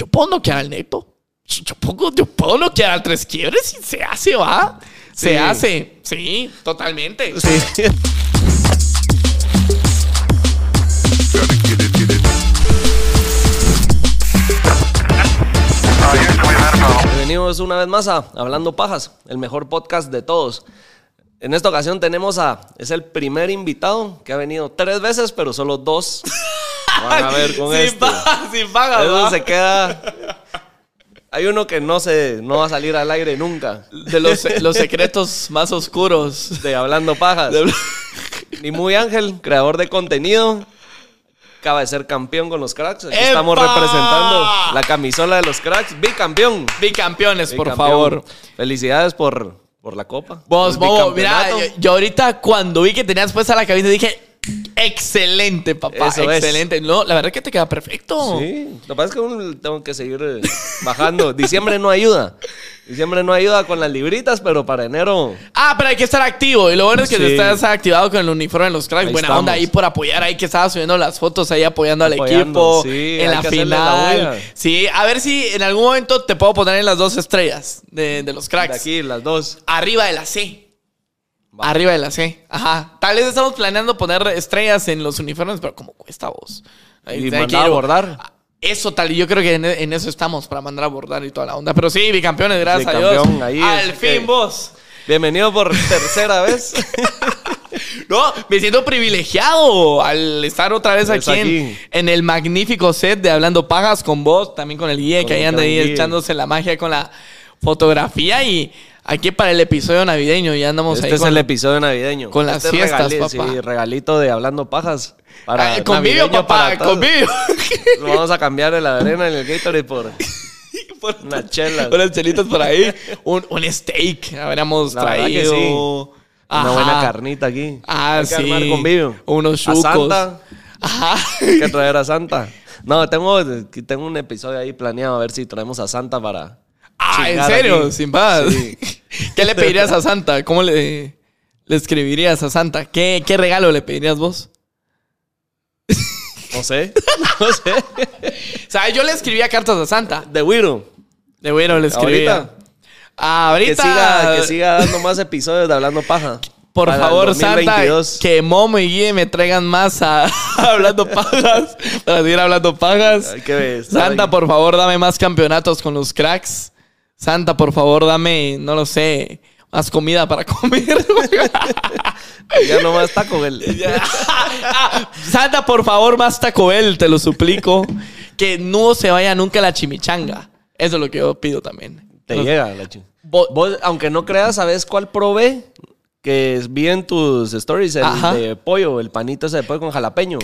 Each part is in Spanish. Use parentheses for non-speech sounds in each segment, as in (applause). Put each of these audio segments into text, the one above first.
yo puedo noquear al neto. Yo, yo puedo, yo puedo noquear al tres quiebres y se hace, va. Se Sí. hace. Sí, totalmente. Sí. Bienvenidos una vez más a Hablando Pajas, el mejor podcast de todos. En esta ocasión tenemos a, es el primer invitado que ha venido tres veces, pero solo dos van a (laughs) ver con sin, este. pa- (laughs) sin Eso va. se queda. Hay uno que no se, no va a salir al aire nunca. De los, los secretos más oscuros. De Hablando Pajas. Ni muy Ángel, creador de contenido. Acaba de ser campeón con los cracks. Aquí estamos representando la camisola de los cracks. Bicampeón. Bicampeones, por Bicampeón. favor. Felicidades por, por la copa. Vos, Bobo, mira, yo, yo ahorita cuando vi que tenías puesta la cabina dije, excelente, papá, Eso es. excelente. No, la verdad que te queda perfecto. Sí, lo que pasa es que uno tengo que seguir eh, bajando. Diciembre no ayuda. Diciembre no ayuda con las libritas, pero para enero. Ah, pero hay que estar activo. Y lo bueno es que Sí. te estás activado con el uniforme de los cracks. Ahí Buena estamos. onda ahí por apoyar. Ahí que estaba subiendo las fotos ahí apoyando al equipo sí, en la final. sí, a ver si en algún momento te puedo poner en las dos estrellas de, de los De cracks. aquí, las dos. Arriba de la C. Va. Arriba de la C. Ajá. Tal vez estamos planeando poner estrellas en los uniformes, pero como cuesta vos. Y hay que mandar a bordar. Eso tal, y yo creo que en, en eso estamos para mandar a bordar y toda la onda. Pero sí, bicampeones, gracias a Dios. Al fin que- vos. Bienvenido por (laughs) tercera vez. (laughs) No, me siento privilegiado al estar otra vez aquí, aquí. En, en el magnífico set de Hablando Pagas con vos, también con el guía Con que ahí anda ahí echándose la magia con la fotografía y aquí para el episodio navideño ya andamos Este ahí es con el episodio navideño. con las Este es fiestas, regali- papá. Sí, regalito de Hablando Pajas. Para convivio, papá, para convivio. (laughs) Vamos a cambiar de la arena en el Gatorade por (laughs) Por- una chela. Unas chelitas por ahí. Un, un steak habríamos La que traído. sí. Una buena carnita aquí. Ah, Hay que sí. armar convivio. Unos A chucos. Santa. Ajá. Hay que traer a Santa. No, tengo, tengo un episodio ahí planeado a ver si traemos a Santa para. Ah, ¿en serio? aquí. Sin paz. Sí. (laughs) ¿Qué le pedirías a Santa? ¿Cómo le, le escribirías a Santa? ¿Qué, ¿Qué regalo le pedirías vos? (laughs) No sé. (laughs) No sé. O sea, yo le escribía cartas a Santa. De Wiro. De bueno, le escribía. Ahorita. Ah, ahorita. Que siga, que siga dando más episodios de Hablando Paja. Por Para favor, 2022. Santa, que Momo y Guille me traigan más a hablando pagas. Para seguir hablando pagas. Hay que estar Santa, por favor, dame más campeonatos con los cracks. Santa, por favor, dame, no lo sé, más comida para (laughs) comer. Ya no más taco, el. (laughs) Ya. Ah, Santa, por favor, más Taco Bell, te lo suplico. Que no se vaya nunca la chimichanga. Eso es lo que yo pido también. Te llega la. Bo- Vos, aunque no creas, ¿sabes cuál probé? Que vi en tus stories, el Ajá. de pollo, el panito ese de pollo con jalapeño.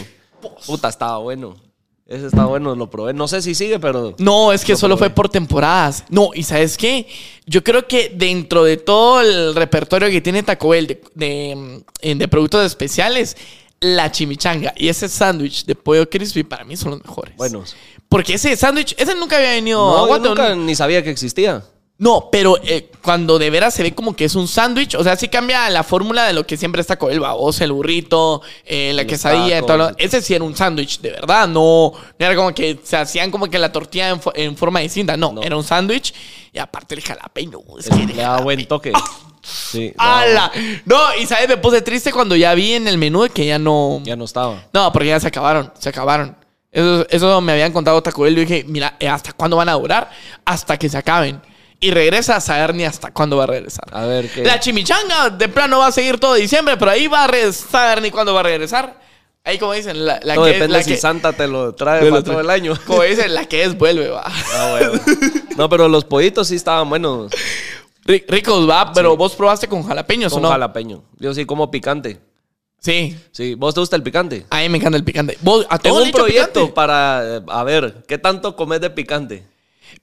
Puta, estaba bueno. Ese estaba bueno, lo probé. No sé si sigue, pero. No, es que Lo solo probé. fue por temporadas. No, y ¿sabes qué? Yo creo que dentro de todo el repertorio que tiene Taco Bell de, de, mm, de productos especiales, la chimichanga y ese sándwich de pollo crispy para mí son los mejores. Buenos. Porque ese sándwich, ese nunca había venido No, a yo Guate, ¿o nunca ni sabía que existía. No, pero eh, cuando de veras se ve como que es un sándwich, o sea, sí cambia la fórmula de lo que siempre está con el baboso, el burrito, eh, la quesadilla, tacos. todo lo- ese sí era un sándwich, de verdad, no, no era como que se hacían como que la tortilla en, fo- en forma distinta, no, No. era un sándwich y aparte el jalapeño, es que Le da buen toque. (laughs) Sí. no, ¡Hala! No, y sabes, me puse triste cuando ya vi en el menú que ya no... Ya no estaba. No, porque ya se acabaron, se acabaron. Eso, eso me habían contado Taco Bell. Yo dije, mira, eh, ¿hasta cuándo van a durar? Hasta que se acaben. Y regresa a saber ni hasta cuándo va a regresar. A ver qué. La chimichanga de plano va a seguir todo diciembre, pero ahí va a saber ni cuándo va a regresar. Ahí como dicen, la, la Todo que depende la si que- Santa te lo trae para todo el año. Como dicen, la que es vuelve, va. Ah, bueno. No, pero los pollitos sí estaban buenos. Ri- Ricos, va, pero vos probaste con jalapeños Con o no? jalapeño. Yo sí como picante. Sí. Sí, ¿vos te gusta el picante? A mí me encanta el picante. ¿Vos, ¿A Tengo un proyecto picante? para, eh, a ver, ¿qué tanto comes de picante?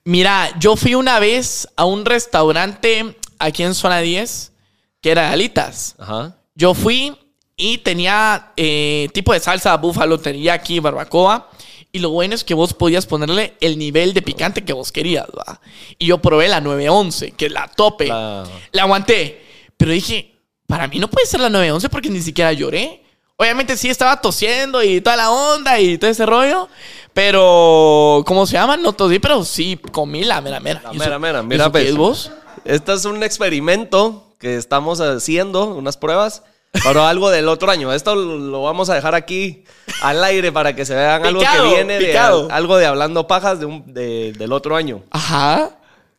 Mira, yo fui una vez a un restaurante aquí en zona 10 que era de alitas. Ajá. Yo fui y tenía eh, tipo de salsa búfalo, teriyaki, barbacoa. Y lo bueno es que vos podías ponerle el nivel de picante que vos querías, ¿va? Y yo probé la 911, que es la tope. La- La aguanté. Pero dije, para mí no puede ser la 911 porque ni siquiera lloré. Obviamente sí estaba tosiendo y toda la onda y todo ese rollo. Pero, ¿cómo se llama? No tosí, pero sí comí la mera mera. La ¿Y mera eso- mera, mira, ¿eso qué pues. es vos? Este es un experimento que estamos haciendo, unas pruebas, para (laughs) algo del otro año. Esto lo vamos a dejar aquí al aire para que se vean algo que viene de algo de hablando pajas de un- de- del otro año. Ajá.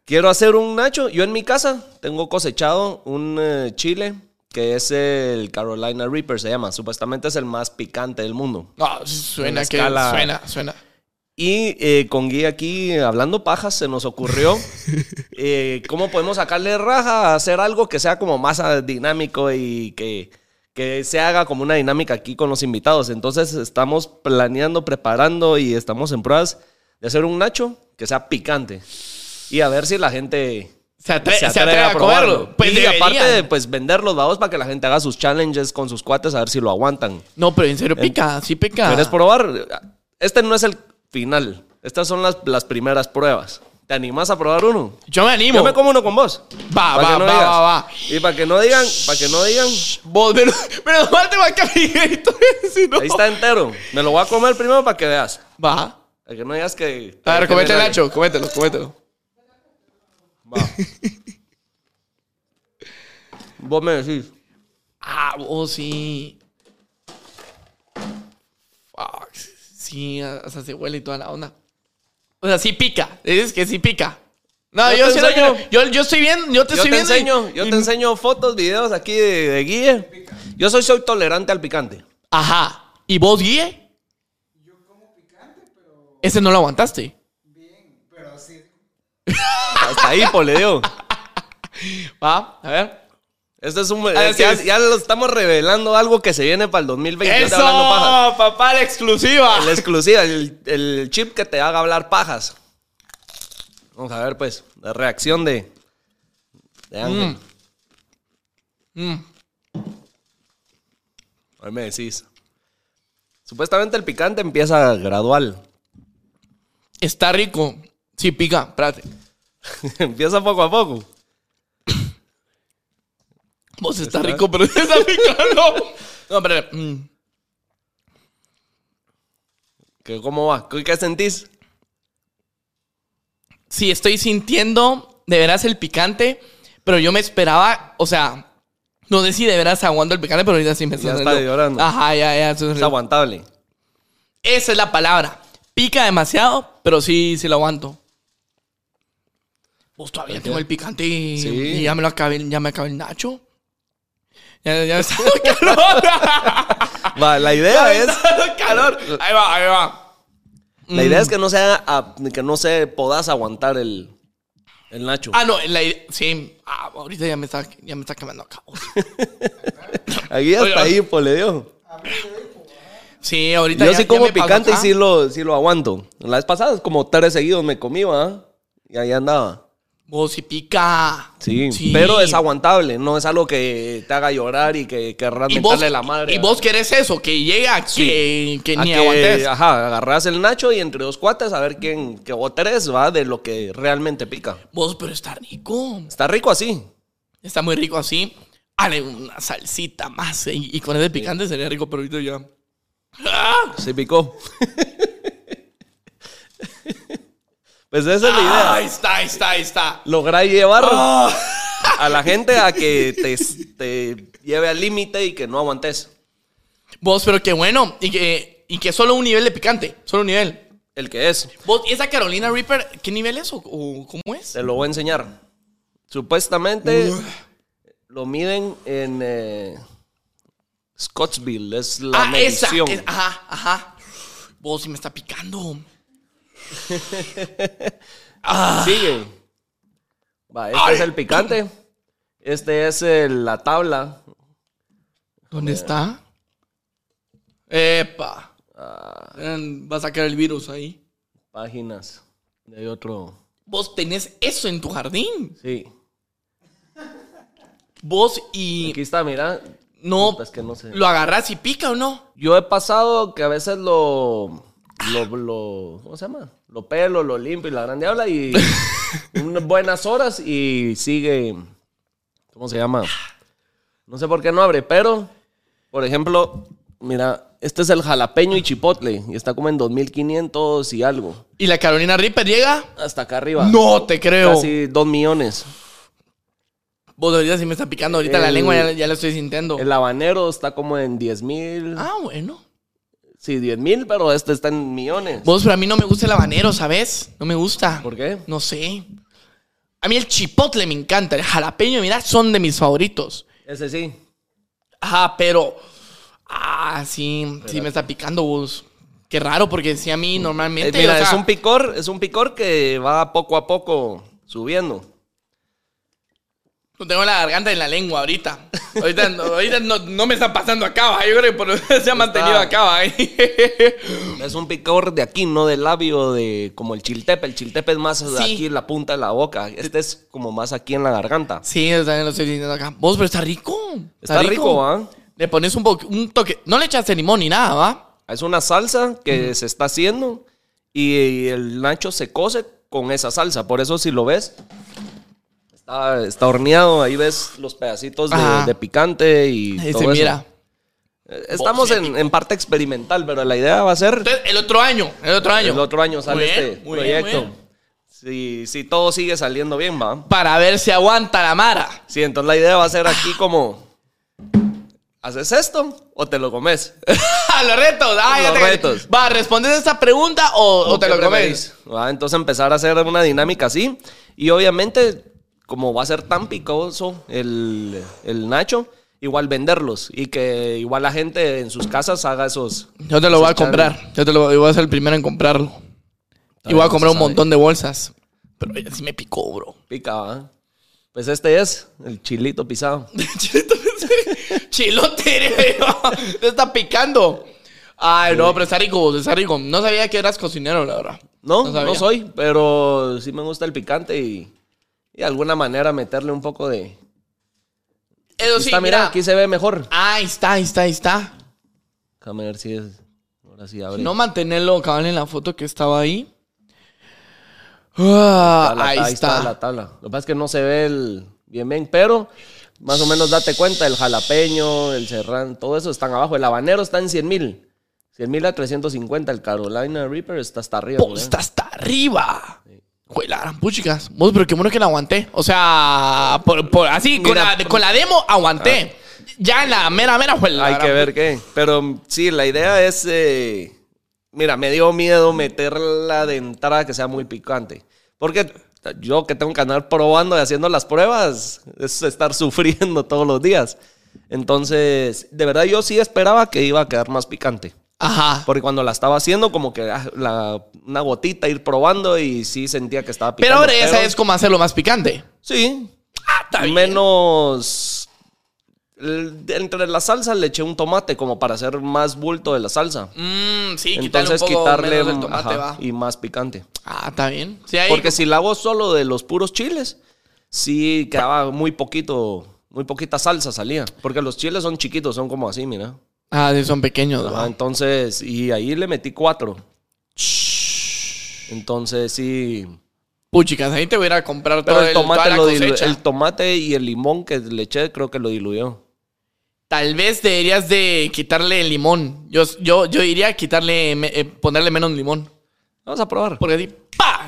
Quiero hacer un nacho. Yo en mi casa tengo cosechado un eh, chile que es el Carolina Reaper, se llama. Supuestamente es el más picante del mundo. No, suena que escala- suena, suena. Y eh, con Guy aquí, hablando pajas, se nos ocurrió (laughs) eh, cómo podemos sacarle raja a hacer algo que sea como más ah, dinámico y que, que se haga como una dinámica aquí con los invitados. Entonces estamos planeando, preparando y estamos en pruebas de hacer un nacho que sea picante. Y a ver si la gente Se, atre- se atreve a, comerlo. Pues y deberían. aparte de pues, vender los babos para que la gente haga sus challenges con sus cuates a ver si lo aguantan. No, pero en serio pica, sí pica. ¿Quieres probar? Este no es el final. Estas son las, las primeras pruebas. ¿Te animas a probar uno? Yo me animo. Yo me como uno con vos. Va, va, no va, digas. va, va. Y para que no digan, para que no digan, Vos, pero, pero mal te va a caer. si no. ahí está entero. Me lo voy a comer primero para que veas. Va. Para que no digas que. A ver, me- Nacho, comételo, comételo. Va. Vos me decís. Ah, vos sí. Fuck. Sí, hasta se huele y toda la onda. O sea, sí pica. Dices que sí pica. No, Yo yo, te enseño. que- yo, yo estoy bien, yo te Yo estoy te viendo. y- enseño, yo y- te enseño fotos, videos aquí de, de Guille. Yo soy, soy tolerante al picante. Ajá. ¿Y vos, Guille? Yo como picante, pero. Ese no lo aguantaste. Hasta ahí, poleo. Va, a ver. Este es un. Eh, ya, lo estamos revelando algo que se viene para el 2020. Yo te hablando pajas. ¡Eso! Papá, la exclusiva. La exclusiva, el, el chip que te haga hablar pajas. Vamos a ver, pues, la reacción de. De Ángel. Mm. A ver, me decís. Supuestamente el picante empieza gradual. Está rico. Sí, pica. Espérate. (laughs) empieza poco a poco. Vos está rico, pero (laughs) está picando. No, espérate. Mm. ¿Qué, ¿Cómo va? ¿Qué, qué sentís? Sí, estoy sintiendo de veras el picante, pero yo me esperaba, o sea, no sé si de veras aguanto el picante, pero ahorita sí me Ya está está saliendo. llorando. Ajá, ya, ya. eso es Es real. aguantable. Esa es la palabra. Pica demasiado, pero sí, sí lo aguanto. Vos todavía tengo el picante y, Sí. y ya me lo acabé, ya me acabé el nacho. Ya, ya me está (laughs) dando calor. Va, la idea es. está dando calor. Ahí va, ahí va. La idea es que no sea. a- que no se podas aguantar el. El nacho. Ah, no, la idea, sí. Ah, ahorita ya me está, ya me está quemando acá. (laughs) Aquí hasta ahí, pues le dio. Sí, ahorita Yo ya- sí como picante y sí lo, sí lo aguanto. La vez pasada, como tres seguidos me comí, ¿va? Y ahí andaba. Vos sí pica. Sí, pero es aguantable, no es algo que te haga llorar y que querrás Y vos, mentarle la madre. y vos querés eso, que llega que, que A ni que, aguantes. Ajá, agarras el nacho y entre dos cuates a ver quién, que o tres, va, de lo que realmente pica. Vos, pero está rico. Está rico así. Está muy rico así. Dale una salsita más. Y, y con ese picante sería rico, pero ahorita ya. ¡Ah! Se picó. (laughs) pues esa es la idea. Ahí está, ahí está, ahí está. Lograr llevar Ah. a la gente a que te, te lleve al límite y que no aguantes. Vos, pero qué bueno. Y que, y que solo un nivel de picante. Solo un nivel. El que es. Vos, ¿y esa Carolina Reaper, qué nivel es o, o cómo es? Te lo voy a enseñar. Supuestamente lo miden en eh, Scottsville, es la ah, esa. medición. es- ajá, ajá. Vos, sí me está picando. (laughs) Sigue. Va, este Ay. es el picante. Este es el- la tabla. ¿Dónde está? Epa. Ah, Eh, Va a sacar el virus ahí. páginas de otro. Vos tenés eso en tu jardín. Sí. Vos y Aquí está, mira. no es que no sé. lo agarrás y pica o no. Yo he pasado que a veces lo. Lo, lo- ¿Cómo se llama? Lo pelo, lo limpio y la grande habla y. (laughs) unas buenas horas y sigue. ¿Cómo se llama? No sé por qué no abre, pero. Por ejemplo, Mira, este es el jalapeño y chipotle. Y está como en 2500 y algo. ¿Y la Carolina Reaper llega? Hasta acá arriba. No te creo. Casi 2 millones. Vos ahorita sí me está picando. Ahorita la lengua ya, ya la estoy sintiendo. El habanero está como en 10 mil. Ah, bueno. Sí, 10 mil, pero este está en millones. Vos, pero a mí no me gusta el habanero, ¿sabes? No me gusta. ¿Por qué? No sé. A mí el chipotle me encanta. El jalapeño, mira, son de mis favoritos. Ese sí. Ajá, pero. Ah, sí, sí me está picando vos. Qué raro, porque sí a mí Eh, normalmente. mira, o sea, es un picor, es un picor que va poco a poco subiendo. No tengo la garganta en la lengua ahorita. Ahorita, no, ahorita no, no me está pasando acá, ¿va? Yo creo que por eso se ha mantenido acá, ¿va? (laughs) Es un picor de aquí, no del labio, de como el chiltepe. El chiltepe es más de Sí. aquí en la punta de la boca. Este es como más aquí en la garganta. Sí, yo también lo estoy sintiendo acá. Vos, pero está rico. Está rico, ¿ah? Le pones un, un toque. No le echaste limón ni nada, ¿va? Es una salsa que se está haciendo y el nacho se cose con esa salsa. Por eso si lo ves, está, está horneado. Ahí ves los pedacitos de, picante y Ahí todo se eso. mira. Eh, Estamos en, en parte experimental, pero la idea va a ser Entonces, el otro año, el otro año. el otro año sale Muy bien, este muy bien, proyecto. muy bien. Si, si todo sigue saliendo bien, va. Para ver si aguanta la mara. Sí, entonces la idea va a ser aquí como... ¿Haces esto o te lo comes? (laughs) los retos. Ah, ya Los te- retos. Va, ¿respondes esta pregunta o, o te ¿Qué lo comes? Va, Entonces empezar a hacer una dinámica así. Y obviamente, como va a ser tan picoso el, el nacho, igual venderlos. Y que igual la gente en sus casas haga esos... Yo te lo voy a comprar. Yo te lo yo voy a ser el primero en comprarlo. Y voy a comprar un montón de bolsas. Pero ya sí me picó, bro. Pica, ¿va? Pues este es el chilito pisado. (laughs) Chilito, (laughs) Chilote, te está picando. Ay, no, pero está rico, está rico. No sabía que eras cocinero, la verdad. No, No no, soy, pero sí me gusta el picante y, y de alguna manera meterle un poco de... Eso sí, está, mira, mira. aquí se ve mejor. Ahí está, ahí está, ahí está. Déjame ver si es... Ahora sí abre. No mantenerlo cabal en la foto que estaba ahí. Ah, ahí, está. la tabla. Lo que pasa es que no se ve el bien bien, pero más o menos date cuenta, el jalapeño, el serrano, todo eso están abajo. El habanero está en 100 mil. 100 mil a 350. El Carolina Reaper está hasta arriba. Vos, güey. está hasta arriba. Güey, la gran puchicas. Vos, pero qué bueno que la aguanté. O sea, por, por- así, con la, con la demo aguanté. Ya en la mera, mera fue la Hay que ver qué. Pero sí, la idea es... eh, mira, me dio miedo meterla de entrada que sea muy picante. Porque yo que tengo que andar probando y haciendo las pruebas, es estar (laughs) sufriendo todos los días. Entonces, de verdad yo sí esperaba que iba a quedar más picante. Ajá. Porque cuando la estaba haciendo, como que ah, la- una gotita ir probando y sí sentía que estaba Pero picando. ahora ya sabes cómo hacerlo más picante. Sí. Ah, está bien. Menos. entre la salsa le eché un tomate como para hacer más bulto de la salsa. Mmm, sí, Entonces un poco quitarle menos el tomate, ajá, va. y más picante. Ah, está bien. Sí, ahí- Porque si la hago solo de los puros chiles, sí quedaba muy poquito, muy poquita salsa salía. Porque los chiles son chiquitos, son como así, mira. Ah, son pequeños, Ajá, ¿va? entonces, y ahí le metí cuatro. Entonces sí. Puchicas, ahí te voy a ir a comprar Pero todo el tomate, lo el tomate y el limón que le eché, creo que lo diluyó. Tal vez deberías de quitarle el limón. Yo, yo, yo diría quitarle, eh, ponerle menos limón. Vamos a probar. Porque así, ¡pa!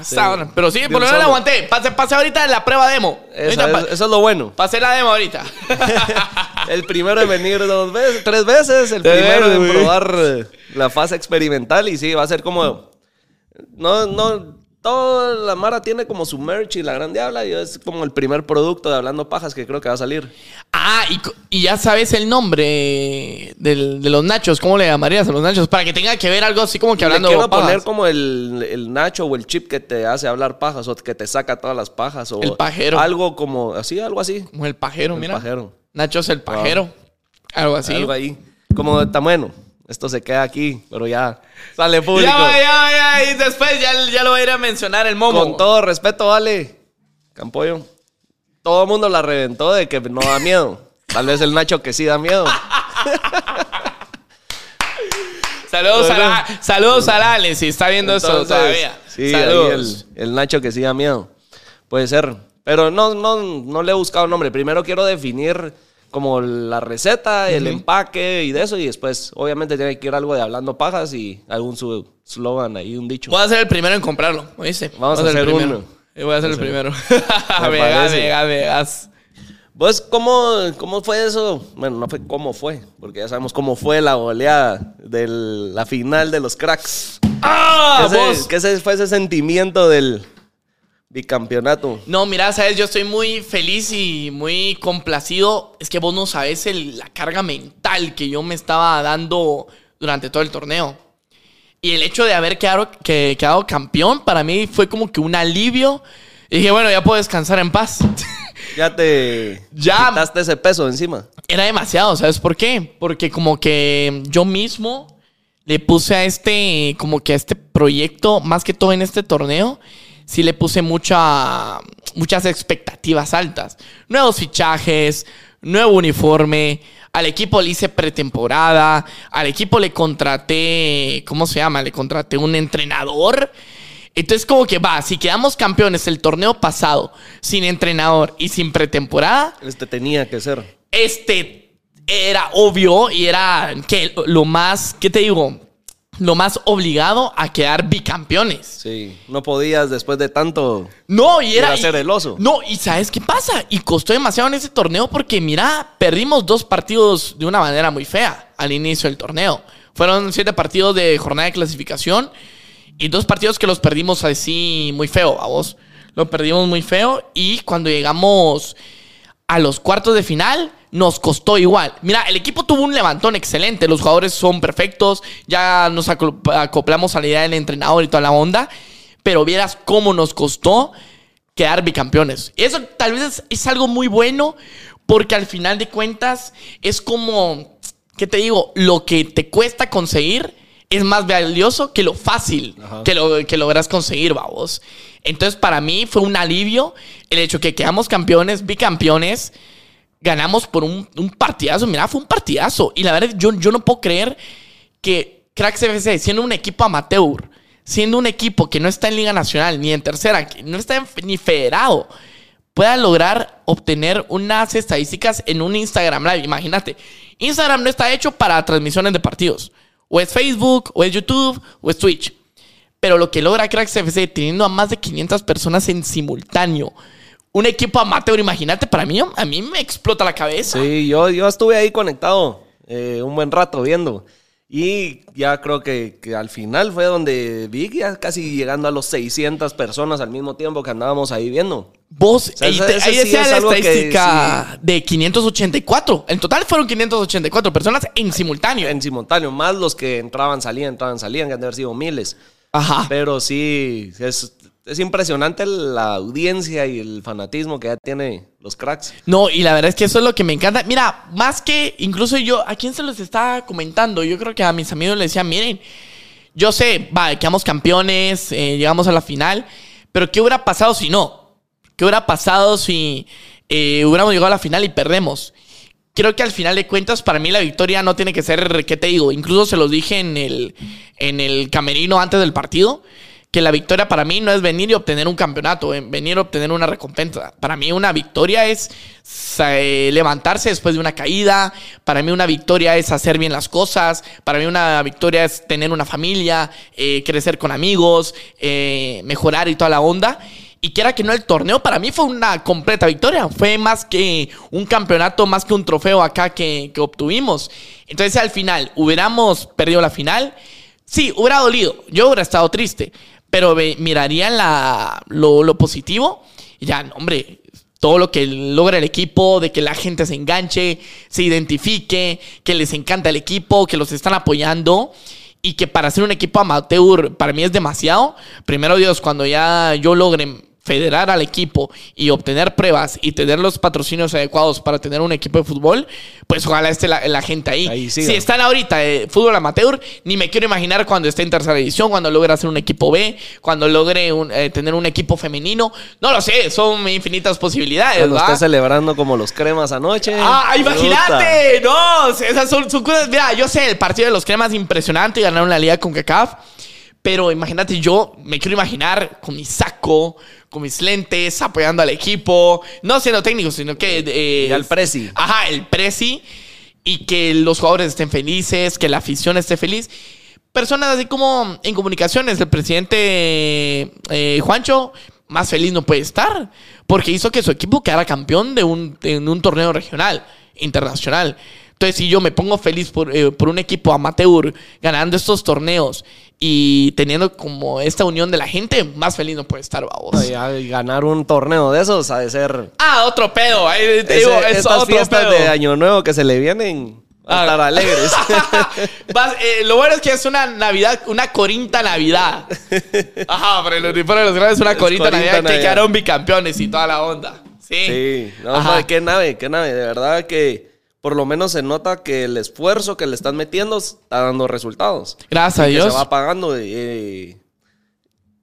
Pero sí, por lo menos la aguanté. Pasé, pasé ahorita la prueba demo. Esa- Ahorita es- eso es lo bueno. pasé la demo ahorita. (laughs) El primero en venir dos veces, tres veces. El primero en probar la fase experimental. Y sí, va a ser como. No, no. Toda la Mara tiene como su merch y la grande habla. Y es como el primer producto de Hablando Pajas que creo que va a salir. ah, y, ya sabes el nombre del- de los nachos. ¿Cómo le llamarías a los nachos? Para que tenga que ver algo así como que hablando quiero pajas. poner como el, el nacho o el chip que te hace hablar pajas o que te saca todas las pajas. O El pajero. Algo como así, algo así. Como el pajero, El mira. pajero. Nachos el pajero. Algo así. Algo ahí. Como tan bueno. Esto se queda aquí, pero ya sale público. Ya, ya, ya. Y después ya, ya lo voy a ir a mencionar el momo. Con todo respeto, vale. Campollo. Todo el mundo la reventó de que no da miedo. Tal vez el Nacho que sí da miedo. (laughs) Saludos a la, saludos a si está viendo esto Entonces, todavía. Sí, saludos. el, el Nacho que sí da miedo. Puede ser. Pero no, no, no le he buscado nombre. Primero quiero definir como la receta, el empaque y de eso. Y después, obviamente, tiene que ir algo de hablando pajas y algún su slogan ahí, un dicho. Voy a ser el primero en comprarlo, ¿oíste? Vamos a Voy ser hacer el primero. uno. Eh, Voy a ser el primero. (laughs) Me Vegas. Vegas, Vegas. ¿Vos cómo, cómo fue eso? Bueno, no fue cómo fue, porque ya sabemos cómo fue la goleada de la final de los cracks. ¡Ah! ¿Qué, ese- vos! qué ese fue ese sentimiento del bicampeonato? No, mira, sabes, yo estoy muy feliz y muy complacido. Es que vos no sabes el- la carga mental que yo me estaba dando durante todo el torneo. Y el hecho de haber quedado, que, quedado campeón para mí fue como que un alivio. Y dije, bueno, ya puedo descansar en paz. (laughs) Ya te Ya. quitaste ese peso encima. Era demasiado, ¿sabes por qué? Porque como que yo mismo le puse a este, como que a este proyecto, más que todo en este torneo, sí le puse mucha, muchas expectativas altas. Nuevos fichajes, nuevo uniforme, al equipo le hice pretemporada, al equipo le contraté, ¿cómo se llama? Le contraté un entrenador. Entonces como que va, si quedamos campeones el torneo pasado sin entrenador y sin pretemporada, Este tenía que ser. este era obvio y era que lo más, ¿qué te digo? Lo más obligado a quedar bicampeones. Sí, no podías después de tanto. No, y era. Ser el oso. No, y ¿sabes qué pasa? Y costó demasiado en ese torneo porque, mira, perdimos dos partidos de una manera muy fea al inicio del torneo. Fueron siete partidos de jornada de clasificación y dos partidos que los perdimos así muy feo, a vos. Lo perdimos muy feo y cuando llegamos a los cuartos de final nos costó igual. Mira, el equipo tuvo un levantón excelente, los jugadores son perfectos, ya nos acoplamos a la idea del entrenador y toda la onda, pero vieras cómo nos costó quedar bicampeones. Eso tal vez es, es algo muy bueno porque al final de cuentas es como, ¿qué te digo? Lo que te cuesta conseguir es más valioso que lo fácil que, lo, que logras conseguir, vamos. Entonces para mí fue un alivio el hecho que quedamos campeones, bicampeones, ganamos por un, partidazo. Mira, fue un partidazo. Y la verdad, yo, yo no puedo creer que Cracks FC, siendo un equipo amateur, siendo un equipo que no está en Liga Nacional ni en tercera, que no está ni federado, pueda lograr obtener unas estadísticas en un Instagram Live. Imagínate, Instagram no está hecho para transmisiones de partidos. O es Facebook, o es YouTube, o es Twitch. Pero lo que logra Cracks FC teniendo a más de 500 personas en simultáneo. Un equipo amateur, imagínate, para mí, a mí me explota la cabeza. Sí, yo, yo estuve ahí conectado eh, un buen rato viendo. Y ya creo que, que al final fue donde vi ya casi llegando a los 600 personas al mismo tiempo que andábamos ahí viendo. Vos, sea, ahí, ese- te- ese ahí sí decía es la algo que estadística de 584. En total fueron 584 personas en simultáneo. En simultáneo, más los que entraban, salían, entraban, salían, que han de haber sido miles. Ajá. Pero sí, es, es impresionante la audiencia y el fanatismo que ya tiene los cracks. No, y la verdad es que eso es lo que me encanta. Mira, más que incluso yo, ¿a quién se los estaba comentando? Yo creo que a mis amigos les decía, miren, yo sé, va, quedamos campeones, eh, llegamos a la final, pero ¿qué hubiera pasado si no? ¿Qué hubiera pasado si eh, hubiéramos llegado a la final y perdemos? Creo que al final de cuentas, para mí la victoria no tiene que ser, ¿qué te digo? Incluso se los dije en el, en el camerino antes del partido, que la victoria para mí no es venir y obtener un campeonato, eh, venir a obtener una recompensa. Para mí una victoria es eh, levantarse después de una caída, para mí una victoria es hacer bien las cosas, para mí una victoria es tener una familia, eh, crecer con amigos, mejorar y toda la onda. Y quiera que no, el torneo para mí fue una completa victoria. Fue más que un campeonato, más que un trofeo acá que, que obtuvimos. Entonces, al final, hubiéramos perdido la final. Sí, hubiera dolido. Yo hubiera estado triste. Pero miraría la, lo, lo positivo. Y ya, hombre, todo lo que logra el equipo, de que la gente se enganche, se identifique, que les encanta el equipo, que los están apoyando y que para ser un equipo amateur para mí es demasiado. Primero Dios, cuando ya yo logre federar al equipo y obtener pruebas y tener los patrocinios adecuados para tener un equipo de fútbol, pues ojalá esté la, la gente ahí. Si están ahorita de fútbol amateur, ni me quiero imaginar cuando esté en tercera división, cuando logre hacer un equipo B, cuando logre un- eh, tener un equipo femenino. No lo sé, son infinitas posibilidades. Cuando ¿va? esté celebrando como los cremas anoche. ¡Ah, puta. imagínate! No, esas son, son cosas. Mira, yo sé, el partido de los cremas impresionante, ganaron la liga con CACAF. Pero imagínate, yo me quiero imaginar con mi saco, con mis lentes, apoyando al equipo, no siendo técnico, sino que... Eh, Y al presi. Ajá, el presi. Y que los jugadores estén felices, que la afición esté feliz. Personas así como en comunicaciones, el presidente eh, Juancho, más feliz no puede estar. Porque hizo que su equipo quedara campeón de un, en un torneo regional, internacional. Entonces, si yo me pongo feliz por, eh, por un equipo amateur ganando estos torneos y teniendo como esta unión de la gente, más feliz no puede estar, vamos. Ay, ay, ganar un torneo de esos ha de ser. Ah, otro pedo. ahí te digo, es estas otro fiestas pedo. de Año Nuevo que se le vienen a Ah. estar alegres. (laughs) Vas- eh, lo bueno es que es una Navidad, una corinta Navidad. (laughs) Ajá, pero el uniforme de los grandes es una Es corinta, corinta Navidad, que Navidad. quedaron bicampeones y toda la onda. Sí. Sí, no, madre, qué nave, qué nave. De verdad que por lo menos se nota que el esfuerzo que le están metiendo está dando resultados. Gracias a Que Dios. se va pagando. eh,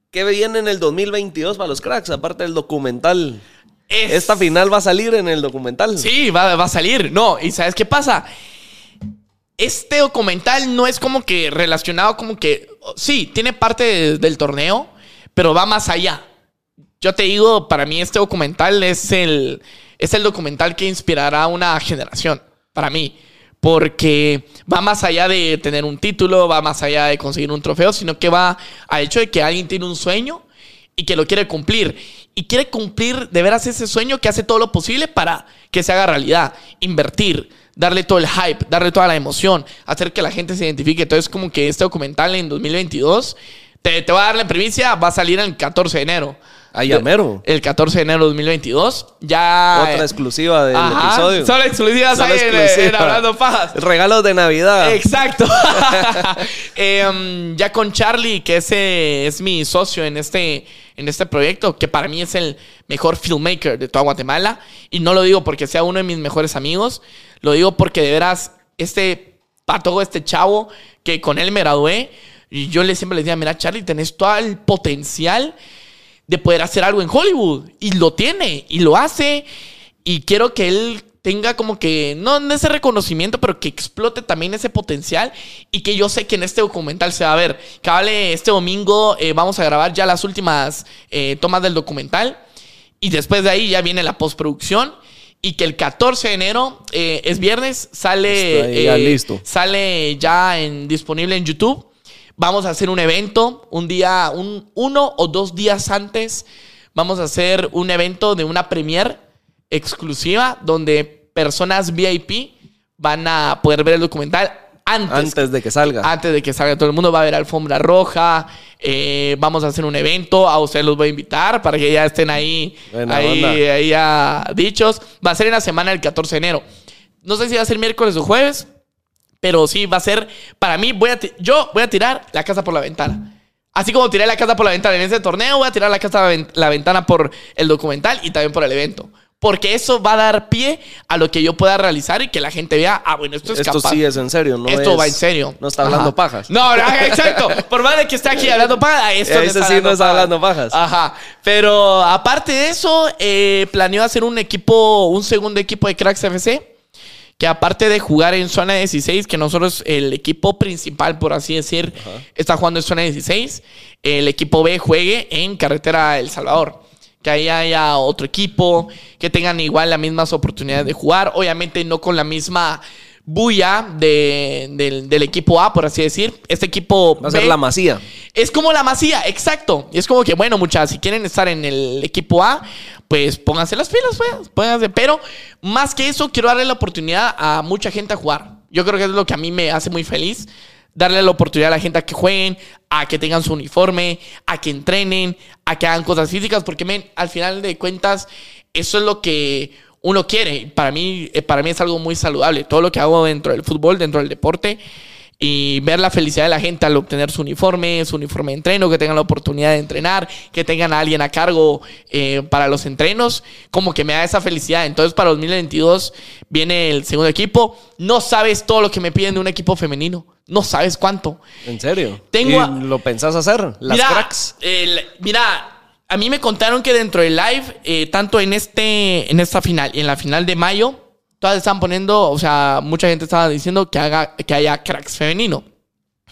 ¿Qué viene en el 2022 para los cracks? Aparte del documental. Es- Esta final va a salir en el documental. Sí, va, va a salir. No, y ¿sabes qué pasa? Este documental no es como que relacionado como que... Sí, tiene parte de- del torneo, pero va más allá. Yo te digo, para mí este documental es el, es el documental que inspirará a una generación, para mí. Porque va más allá de tener un título, va más allá de conseguir un trofeo, sino que va al hecho de que alguien tiene un sueño y que lo quiere cumplir. Y quiere cumplir de veras ese sueño que hace todo lo posible para que se haga realidad. Invertir, darle todo el hype, darle toda la emoción, hacer que la gente se identifique. Entonces, como que este documental en 2022, te, te voy a dar la primicia, va a salir el 14 de enero. Ya mero. El 14 de enero de 202022. Ya. Otra exclusiva del Ajá, episodio. Solo exclusivas Solo ahí exclusiva. en Hablando Pajas. Regalos de Navidad. Exacto. (laughs) (laughs) Em, ya con Charlie, que ese es mi socio en este, en este proyecto, que para mí es el mejor filmmaker de toda Guatemala. Y no lo digo porque sea uno de mis mejores amigos, lo digo porque de veras, este pato, este chavo, que con él me gradué, y yo le siempre le decía, mira Charlie, tenés todo el potencial de poder hacer algo en Hollywood. Y lo tiene, y lo hace. Y quiero que él tenga como que, no en ese reconocimiento, pero que explote también ese potencial. Y que yo sé que en este documental se va a ver. Que hable este domingo, eh, vamos a grabar ya las últimas eh, tomas del documental. Y después de ahí ya viene la postproducción. Y que el 14 de enero, eh, es viernes, sale, ya listo. sale ya en, disponible en YouTube. Vamos a hacer un evento un día, un, uno o dos días antes. Vamos a hacer un evento de una premiere exclusiva donde personas VIP van a poder ver el documental antes, Antes de que salga. antes de que salga todo el mundo. Va a haber alfombra roja. eh, vamos a hacer un evento. A ustedes los voy a invitar para que ya estén ahí, Buena ahí, ahí ya dichos. Va a ser en la semana del 14 de enero. No sé si va a ser miércoles o jueves. Pero sí, va a ser. Para mí, voy a yo voy a tirar la casa por la ventana. Así como tiré la casa por la ventana en ese torneo, voy a tirar la casa la ven- la ventana por el documental y también por el evento. Porque eso va a dar pie a lo que yo pueda realizar y que la gente vea, ah, bueno, esto es Esto capaz. sí es en serio, ¿no? esto es- va en serio. No está hablando Ajá. pajas. No, no, exacto. Por más de que esté aquí hablando pajas, esto sí no está hablando pajas. Ajá. Pero aparte de eso, eh, planeo hacer un equipo, un segundo equipo de Cracks FC. Que aparte de jugar en zona 16, que nosotros, el equipo principal, por así decir, está jugando en zona 16, el equipo B juegue en carretera El Salvador. Que ahí haya otro equipo, que tengan igual las mismas oportunidades de jugar. Obviamente no con la misma bulla de- del, del equipo A, por así decir. Este equipo Va a ser la masía. es como la masía, exacto. Y es como que, bueno, muchachas, si quieren estar en el equipo A, pues pónganse las pilas, pues. Pónganse. Pero más que eso, quiero darle la oportunidad a mucha gente a jugar. Yo creo que es lo que a mí me hace muy feliz. Darle la oportunidad a la gente a que jueguen, a que tengan su uniforme, a que entrenen, a que hagan cosas físicas, porque men, al final de cuentas, eso es lo que uno quiere. Para mí, eh, para mí es algo muy saludable. Todo lo que hago dentro del fútbol, dentro del deporte, y ver la felicidad de la gente al obtener su uniforme, su uniforme de entreno, que tengan la oportunidad de entrenar, que tengan a alguien a cargo eh, para los entrenos, como que me da esa felicidad. Entonces para 2022 viene el segundo equipo. No sabes todo lo que me piden de un equipo femenino. No sabes cuánto. ¿En serio? Tengo ¿Y a- lo pensás hacer? Las mira, cracks. el- mira, a mí me contaron que dentro del live, eh, tanto en, este, en esta final en la final de mayo, todas estaban poniendo, o sea, mucha gente estaba diciendo que, haga, que haya cracks femenino.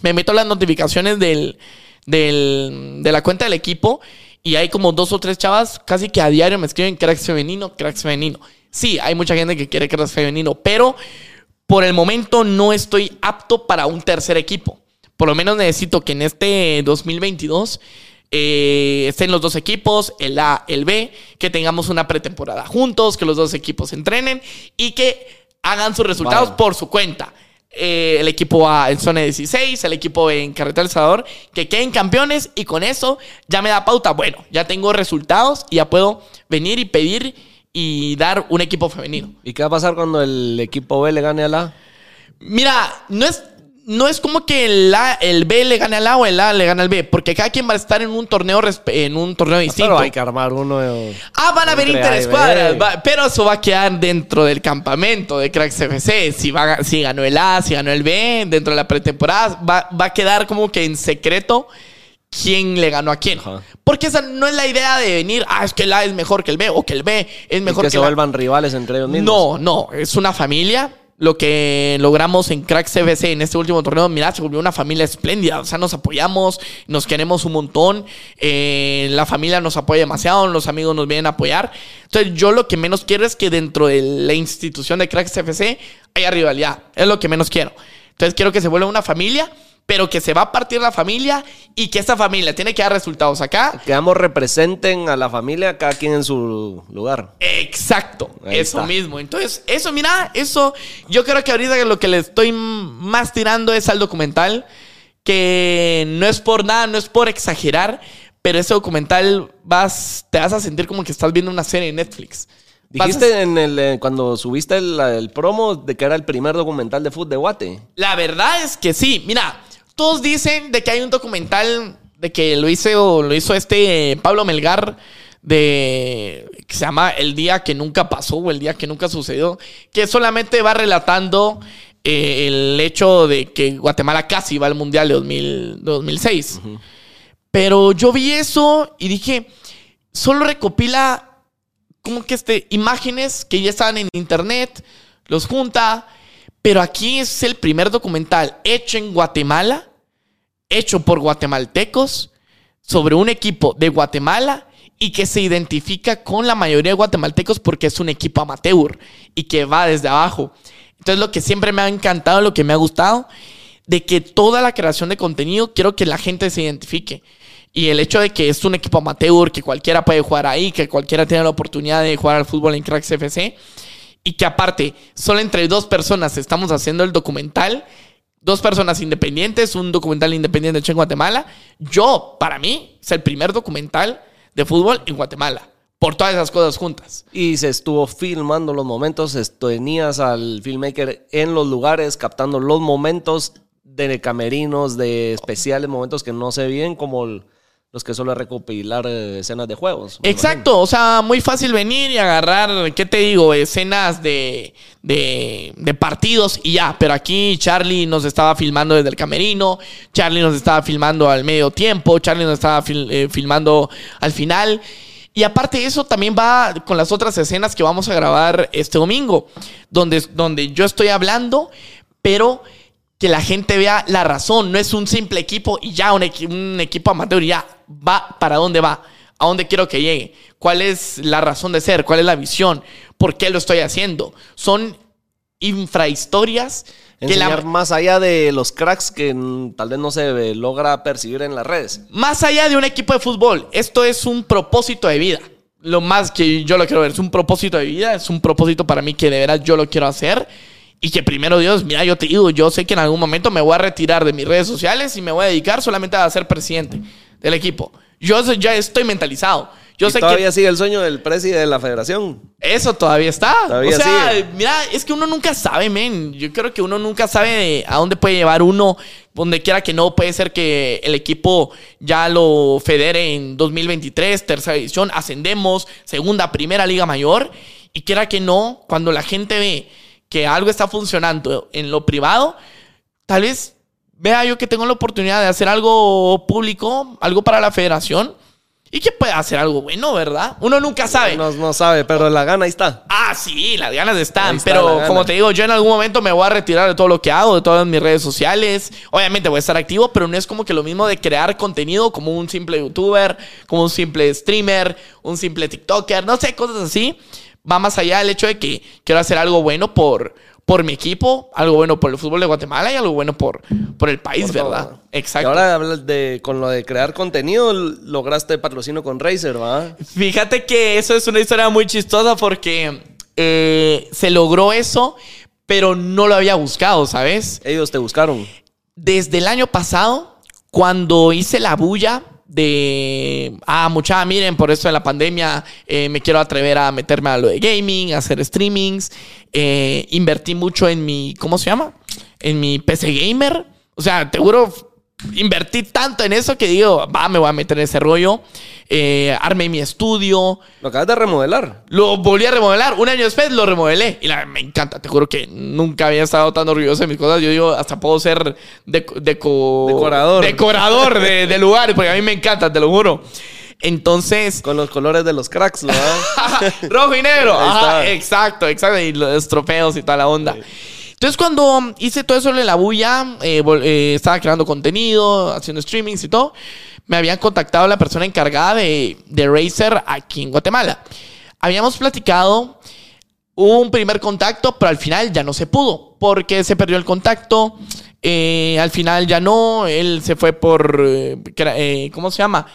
Me meto las notificaciones del, del- de la cuenta del equipo y hay como dos o tres chavas casi que a diario me escriben cracks femenino, cracks femenino. Sí, hay mucha gente que quiere cracks femenino, pero por el momento no estoy apto para un tercer equipo. Por lo menos necesito que en este 2022 eh, estén los dos equipos, el A, el B, que tengamos una pretemporada juntos, que los dos equipos entrenen y que hagan sus resultados por su cuenta. Eh, el equipo A en zona 16, el equipo B en Carretera El Salvador, que queden campeones y con eso ya me da pauta. Bueno, ya tengo resultados y ya puedo venir y pedir y dar un equipo femenino. ¿Y qué va a pasar cuando el equipo B le gane a la? Mira, no es, no es como que el, A- el B le gane al A o el A le gane al B, porque cada quien va a estar en un torneo, en un torneo distinto. Pero hay que armar uno. de- Ah, van a haber y interescuadras, va- pero eso va a quedar dentro del campamento de Cracks FC. Si, va, si ganó el A, si ganó el B, dentro de la pretemporada, va, va a quedar como que en secreto quién le ganó a quién. Ajá. Porque esa no es la idea de venir, ah, es que el A es mejor que el B, o que el B es y mejor que que, se el A. vuelvan rivales entre ellos mismos. No, no, es una familia. Lo que logramos en Cracks CBC en este último torneo, mira, se volvió una familia espléndida. O sea, nos apoyamos, nos queremos un montón. eh, la familia nos apoya demasiado, los amigos nos vienen a apoyar. Entonces, yo lo que menos quiero es que dentro de la institución de Cracks CFC haya rivalidad. Es lo que menos quiero. Entonces, quiero que se vuelva una familia, pero que se va a partir la familia y que esta familia tiene que dar resultados acá. Que ambos representen a la familia, cada quien en su lugar. Exacto, Ahí eso está. mismo. Entonces, eso, mira, eso, yo creo que ahorita lo que le estoy más tirando es al documental, que no es por nada, no es por exagerar, pero ese documental vas, te vas a sentir como que estás viendo una serie de Netflix. Dijiste en el, eh, cuando subiste el, el promo de que era el primer documental de fútbol de Guate. La verdad es que sí. Mira, todos dicen de que hay un documental de que lo hizo, lo hizo este eh, Pablo Melgar de que se llama El día que nunca pasó o el día que nunca sucedió, que solamente va relatando eh, el hecho de que Guatemala casi va al Mundial de 2000 2006. Pero yo vi eso y dije, solo recopila como que este, imágenes que ya estaban en internet, los junta, pero aquí es el primer documental hecho en Guatemala, hecho por guatemaltecos, sobre un equipo de Guatemala y que se identifica con la mayoría de guatemaltecos porque es un equipo amateur y que va desde abajo. Entonces lo que siempre me ha encantado, lo que me ha gustado, de que toda la creación de contenido quiero que la gente se identifique. Y el hecho de que es un equipo amateur, que cualquiera puede jugar ahí, que cualquiera tiene la oportunidad de jugar al fútbol en Cracks FC, y que aparte, solo entre dos personas estamos haciendo el documental, dos personas independientes, un documental independiente hecho en Guatemala. Yo, para mí, es el primer documental de fútbol en Guatemala, por todas esas cosas juntas. Y se estuvo filmando los momentos, tenías al filmmaker en los lugares, captando los momentos de camerinos, de especiales, momentos que no se ven como el- los que suele recopilar eh, escenas de juegos. Exacto, o sea, muy fácil venir y agarrar, ¿qué te digo? Escenas de, de, de partidos y ya. Pero aquí Charlie nos estaba filmando desde el camerino, Charlie nos estaba filmando al medio tiempo, Charlie nos estaba eh, filmando al final. Y aparte de eso, también va con las otras escenas que vamos a grabar este domingo, donde, donde yo estoy hablando, pero que la gente vea la razón. No es un simple equipo y ya, un, equi- un equipo amateur y ya. Va para dónde va, a dónde quiero que llegue, cuál es la razón de ser, cuál es la visión, por qué lo estoy haciendo. Son infrahistorias que la, Enseñar más allá de los cracks que tal vez no se logra percibir en las redes. más allá de un equipo de fútbol, esto es un propósito de vida. Lo más que yo lo quiero ver, es un propósito de vida, es un propósito para mí que de veras yo lo quiero hacer. Y que primero Dios, mira, yo te digo, yo sé que en algún momento me voy a retirar de mis redes sociales y me voy a dedicar solamente a ser presidente del equipo. Yo ya estoy mentalizado. Yo y sé todavía que sigue el sueño del presidente de la federación. eso todavía está. Todavía o sea, sigue. mira, es que uno nunca sabe, men. Yo creo que uno nunca sabe a dónde puede llevar uno, donde quiera que no. Puede ser que el equipo ya lo federe en 2023, tercera división, ascendemos, segunda, primera liga mayor. Y quiera que no, cuando la gente ve que algo está funcionando en lo privado, tal vez vea yo que tengo la oportunidad de hacer algo público, algo para la federación y que pueda hacer algo bueno, ¿verdad? Uno nunca sabe. No, no sabe, pero la gana ahí está. Ah, sí, las ganas están. Está pero gana. como te digo, yo en algún momento me voy a retirar de todo lo que hago, de todas mis redes sociales. Obviamente voy a estar activo, pero no es como que lo mismo de crear contenido como un simple youtuber, como un simple streamer, un simple TikToker, no sé, cosas así. Va más allá del hecho de que quiero hacer algo bueno por, por mi equipo, algo bueno por el fútbol de Guatemala y algo bueno por, por el país, Por ¿verdad? todo. Exacto. Y ahora hablas de, con lo de crear contenido, lograste patrocinio con Razer, ¿va? Fíjate que eso es una historia muy chistosa porque eh, se logró eso, pero no lo había buscado, ¿sabes? Ellos te buscaron. Desde el año pasado, cuando hice la bulla de, ah, mucha, miren, por esto de la pandemia eh, me quiero atrever a meterme a lo de gaming, a hacer streamings, eh, invertí mucho en mi, ¿cómo se llama? En mi PC gamer. O sea, te juro, invertí tanto en eso que digo, va, me voy a meter en ese rollo. Eh, armé mi estudio, Lo acabas de remodelar. lo volví a remodelar. Un año después lo remodelé. Y la, me encanta. Te juro que nunca había estado tan orgulloso de mis cosas. Yo digo, hasta puedo ser deco- deco- Decorador. Decorador de, de lugares. Porque a mí me encanta, te lo juro. Entonces... Con los colores de los cracks, ¿va? (laughs) Rojo y negro. Ajá, exacto, exacto. Y los trofeos y toda la onda. Entonces, cuando hice todo eso de la bulla, eh, eh, estaba creando contenido, haciendo streamings y todo, me habían contactado la persona encargada de, de aquí en Guatemala. Habíamos platicado, un primer contacto, pero al final ya no se pudo, porque se perdió el contacto. eh, al final ya no, él se fue por, eh, eh, ¿cómo se llama?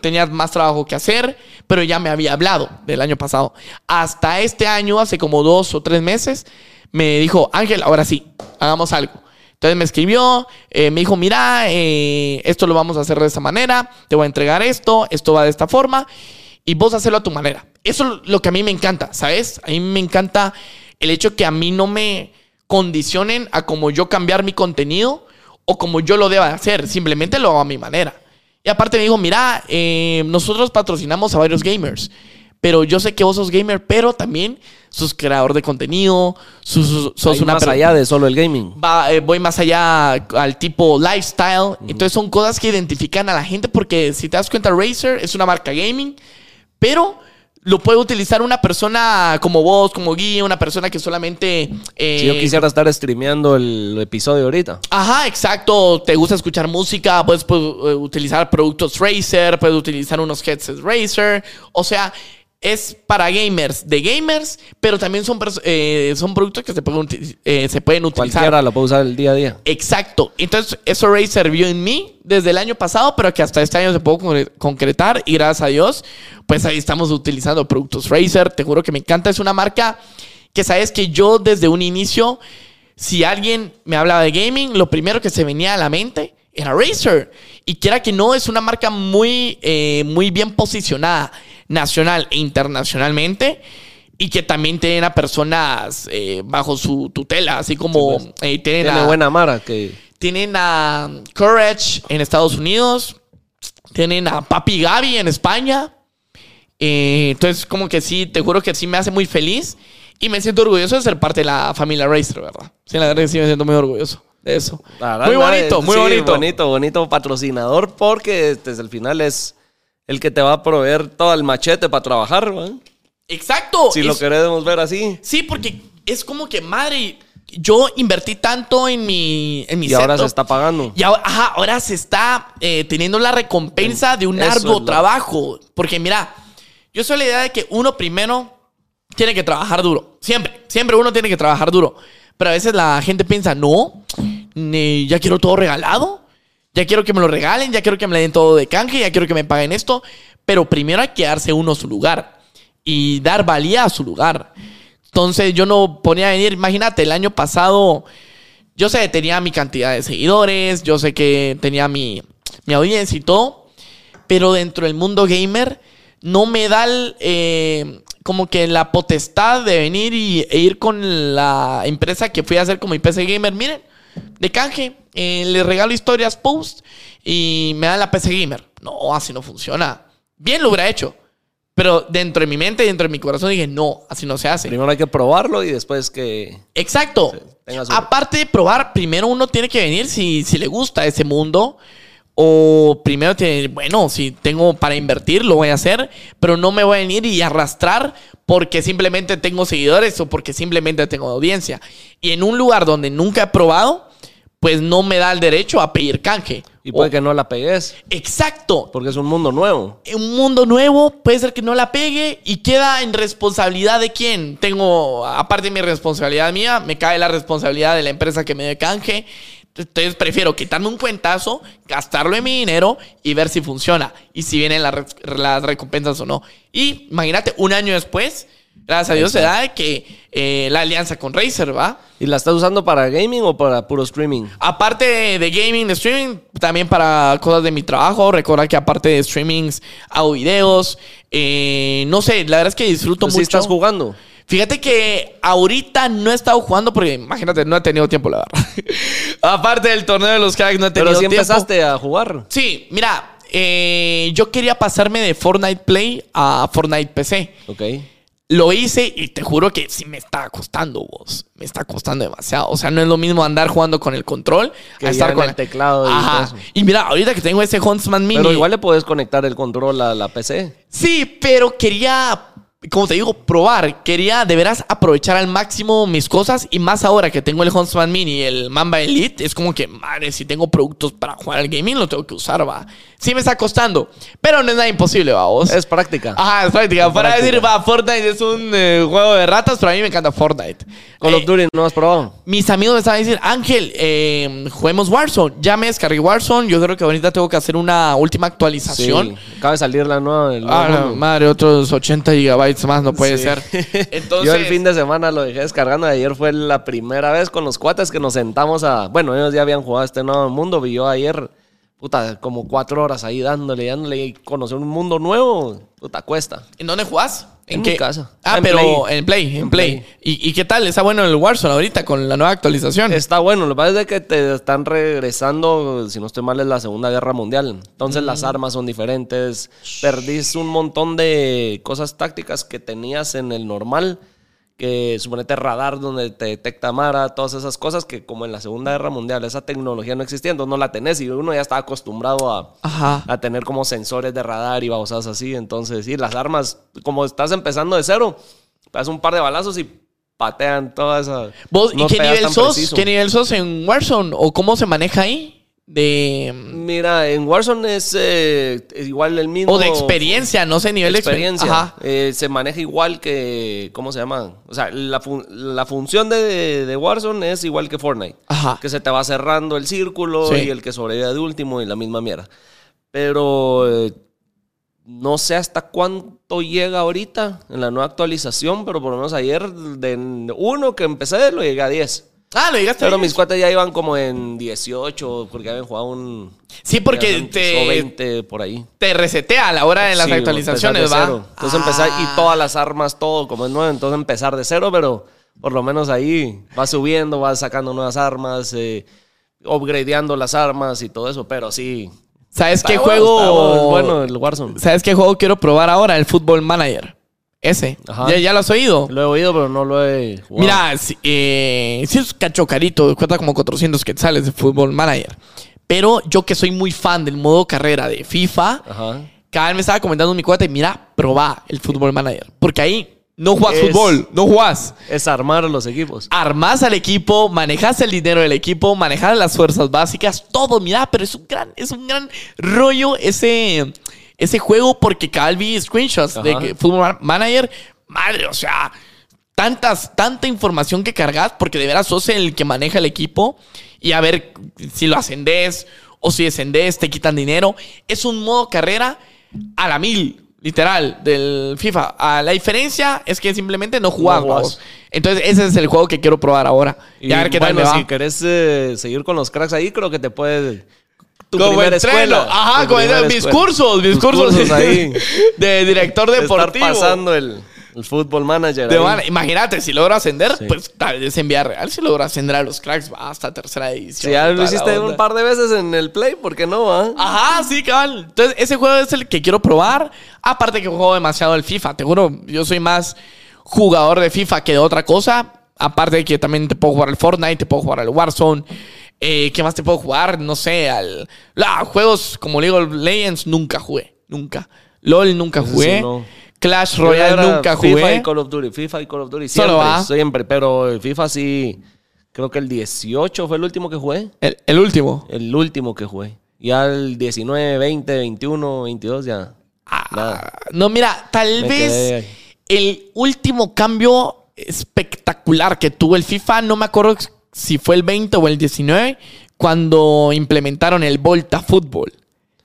Tenía más trabajo que hacer, pero ya me había hablado del año pasado. Hasta este año, hace como dos o tres meses, me dijo, Ángel, ahora sí, hagamos algo. Entonces me escribió, eh, me dijo, mira, eh, esto lo vamos a hacer de esta manera, te voy a entregar esto, esto va de esta forma, y vos hacerlo a tu manera. Eso es lo que a mí me encanta, ¿sabes? A mí me encanta el hecho que a mí no me condicionen a como yo cambiar mi contenido o como yo lo deba hacer, simplemente lo hago a mi manera. Y aparte me dijo, mira, eh, nosotros patrocinamos a varios gamers, pero yo sé que vos sos gamer, pero también sos creador de contenido, sos, sos- sos una más allá de solo el gaming. va- eh, voy más allá al tipo lifestyle. Entonces son cosas que identifican a la gente porque si te das cuenta, Razer es una marca gaming, pero lo puede utilizar una persona como vos, como guía, una persona que solamente... eh, Si yo quisiera estar streameando el episodio ahorita. Ajá, exacto. Te gusta escuchar música, puedes, pues, eh, utilizar productos Razer, puedes utilizar unos headsets Razer. O sea, es para gamers de gamers, pero también son, eh, son productos que se pueden, eh, se pueden utilizar. Cualquiera lo puede usar el día a día. Exacto. Entonces, eso Razer vio en mí desde el año pasado, pero que hasta este año se pudo concre- concretar y gracias a Dios, pues ahí estamos utilizando productos Razer. Te juro que me encanta. Es una marca que sabes que yo desde un inicio, si alguien me hablaba de gaming, lo primero que se venía a la mente era Razer. Y quiera que no, es una marca muy, eh, muy bien posicionada nacional e internacionalmente. Y que también tienen a personas eh, bajo su tutela, así como Sí, eh, tienen, Tiene a, buena mara que... tienen a Courage en Estados Unidos, tienen a Papi Gaby en España. Eh, entonces, como que sí, te juro que sí me hace muy feliz y me siento orgulloso de ser parte de la familia Racer, ¿verdad? Sí, la verdad que sí me siento muy orgulloso de eso. Verdad, muy bonito, muy sí, bonito. Bonito, bonito patrocinador porque desde el final es el que te va a proveer todo el machete para trabajar. Exacto. Si lo queremos ver así. Sí, porque es como que, madre, yo invertí tanto en mi, en mi Y ahora se está pagando. Y ahora, ajá, ahora se está eh, teniendo la recompensa de un Eso arduo lo- trabajo. Porque mira, yo soy la idea de que uno primero tiene que trabajar duro. Siempre, siempre uno tiene que trabajar duro. Pero a veces la gente piensa, no, ni- ya quiero todo regalado. Ya quiero que me lo regalen, ya quiero que me le den todo de canje, ya quiero que me paguen esto. Pero primero hay que darse uno su lugar y dar valía a su lugar. Entonces yo no ponía a venir, imagínate, el año pasado yo sé, tenía mi cantidad de seguidores, yo sé que tenía mi, mi audiencia y todo, pero dentro del mundo gamer no me da eh, como que la potestad de venir y, e ir con la empresa que fui a hacer como mi PC Gamer. Miren, de canje, eh, le regalo historias post y me dan la PC Gamer. No, así no funciona. Bien lo hubiera hecho. Pero dentro de mi mente, dentro de mi corazón dije, no, así no se hace. Primero hay que probarlo y después que... Exacto. tenga su- Aparte de probar, primero uno tiene que venir si, si le gusta ese mundo O primero, te, bueno, si tengo para invertir, lo voy a hacer, pero no me voy a venir y arrastrar porque simplemente tengo seguidores o porque simplemente tengo audiencia. Y en un lugar donde nunca he probado, pues no me da el derecho a pedir canje. Y puede O- que no la pegues, Exacto. porque es un mundo nuevo. Un mundo nuevo, puede ser que no la pegue y queda en responsabilidad de quién. Tengo, aparte de mi responsabilidad mía, me cae la responsabilidad de la empresa que me dé canje. Entonces prefiero quitarme un cuentazo, gastarlo en mi dinero y ver si funciona y si vienen las, las recompensas o no. Y imagínate, un año después, gracias a Dios se da que eh, la alianza con Razer, ¿va? ¿Y la estás usando para gaming o para puro streaming? Aparte de, de gaming, de streaming, también para cosas de mi trabajo. Recuerda que aparte de streamings, hago videos. Eh, no sé, la verdad es que disfruto sí mucho. estás jugando. Fíjate que ahorita no he estado jugando porque, imagínate, no he tenido tiempo, la verdad. (laughs) aparte del torneo de los cracks, no he tenido Pero sí tiempo. empezaste a jugar. Sí, mira, eh, yo quería pasarme de Fortnite Play a Fortnite PC. Ok. Lo hice y te juro que sí me está costando, vos. Me está costando demasiado. O sea, no es lo mismo andar jugando con el control Que a estar con el teclado y Ajá. todo eso. Y mira, ahorita que tengo ese Huntsman Mini. Pero igual le puedes conectar el control a la PC. Sí, pero quería, como te digo, probar. Quería de veras aprovechar al máximo mis cosas. Y más ahora que tengo el Huntsman Mini y el Mamba Elite, es como que, madre, si tengo productos para jugar al gaming, lo tengo que usar, va. Sí me está costando. Pero no es nada imposible, va, vos. Es práctica. Ajá, es práctica. Para práctica. decir, va, Fortnite es un eh, juego de ratas, pero a mí me encanta Fortnite. Call Eh, of Duty no has probado. mis amigos me estaban diciendo, Ángel, eh, juguemos Warzone. Ya me descargué Warzone. Yo creo que ahorita tengo que hacer una última actualización. Sí. Acaba de salir la nueva. el nuevo Ah, madre, otros 80 gigabytes más no puede Sí. ser. Entonces, (laughs) Yo el fin de semana lo dejé descargando. Ayer fue la primera vez con los cuates que nos sentamos a. Bueno, ellos ya habían jugado este nuevo mundo. Y yo ayer, puta, como cuatro horas ahí dándole, dándole. Y conocer un mundo nuevo, puta, cuesta. ¿en dónde jugás? En mi casa. Ah, En pero Play. en Play, en, En Play. Play. ¿Y, y qué tal? ¿Está bueno el Warzone ahorita con la nueva actualización? Está bueno, lo que pasa es que te están regresando, si no estoy mal, es la Segunda Guerra Mundial. Entonces las armas son diferentes. Perdís un montón de cosas tácticas que tenías en el normal. Que suponete radar donde te detecta Mara, todas esas cosas que como en la Segunda Guerra Mundial esa tecnología no existía, entonces no la tenés y uno ya está acostumbrado a, Ajá. a tener como sensores de radar y babosadas así. Entonces, sí, las armas, como estás empezando de cero, das un par de balazos y patean toda esa. ¿Vos, no ¿Y qué nivel sos? preciso. ¿Qué nivel sos en Warzone? ¿O cómo se maneja ahí? De... Mira, en Warzone es, eh, es igual el mismo. O de experiencia, no sé, nivel de experiencia. experiencia. Ajá. Eh, se maneja igual que. ¿Cómo se llama? O sea, la, fun- la función de, de Warzone es igual que Fortnite. Ajá. Que se te va cerrando el círculo Sí. y el que sobrevive de último y la misma mierda. Pero. eh, no sé hasta cuánto llega ahorita en la nueva actualización, pero por lo menos ayer, de uno que empecé, lo llegué a 10. Ah, lo llegaste Pero mis cuates ya iban como en 18, porque habían jugado un. Sí, porque empezó te, 20 por ahí. te resetea a la hora de las Sí, actualizaciones, ¿va? cero. Entonces Ah. empezar, y todas las armas, todo como es nuevo, entonces empezar de cero, pero por lo menos ahí vas subiendo, vas sacando nuevas armas, eh, upgradeando las armas y todo eso, pero sí. ¿Sabes qué juego? bueno el Warzone. ¿Sabes qué juego quiero probar ahora? El Football Manager. Ese. Ajá. ¿Ya, ya lo has oído? Lo he oído, pero no lo he jugado. Mira, si, eh, sí es cacho carito, cuesta como 400 quetzales de Football Manager. Pero yo que soy muy fan del modo carrera de FIFA, Ajá. cada vez me estaba comentando mi cuate, mira, probá el Football Manager. Porque ahí no jugás Es- fútbol, no jugás. Es armar los equipos. Armás al equipo, manejas el dinero del equipo, manejas las fuerzas básicas, todo, mira, pero es un gran, es un gran rollo ese, ese juego porque cada vez vi screenshots de Ajá. Football Manager, madre, o sea, tantas, tanta información que cargas porque de veras sos el que maneja el equipo y a ver si lo ascendés o si descendés, te quitan dinero. Es un modo carrera a la mil. Literal, del FIFA. Ah, la diferencia es que simplemente no jugás. No jugás. Entonces, ese es el juego que quiero probar ahora. Y, a ver qué tal me va. si querés eh, seguir con los cracks ahí, creo que te puede... Tu Como primera entreno. escuela. Ajá, Tu como primera mis escuela. cursos, mis Tus cursos, cursos ahí. (laughs) de director De deportivo. Estar pasando el, el fútbol manager. De ahí. man- imagínate, si logro ascender, Sí. pues tal vez en Villarreal, si logro ascender a los cracks, va hasta tercera edición. Si ya lo toda la hiciste onda. un par de veces en el Play, ¿por qué no? ah? Ajá, sí, cabal. Entonces, ese juego es el que quiero probar. Aparte que juego demasiado el FIFA. Te juro, yo soy más jugador de FIFA que de otra cosa. Aparte de que también te puedo jugar al Fortnite, te puedo jugar al Warzone. Eh, ¿Qué más te puedo jugar? No sé, al. Ah, juegos como League of Legends nunca jugué. Nunca. LOL nunca sí, jugué. no. Clash Royale nunca FIFA jugué. y Call of Duty, FIFA y Call of Duty. Siempre, siempre. Pero el FIFA sí, creo que el 18 fue el último que jugué. El, el último. El último que jugué. Ya el 19, 20, 21, 22 ya. nada. Ah, no, mira, tal Me vez el último cambio espectacular que tuvo el FIFA, no me acuerdo si fue el 20 o el 19, cuando implementaron el Volta Fútbol,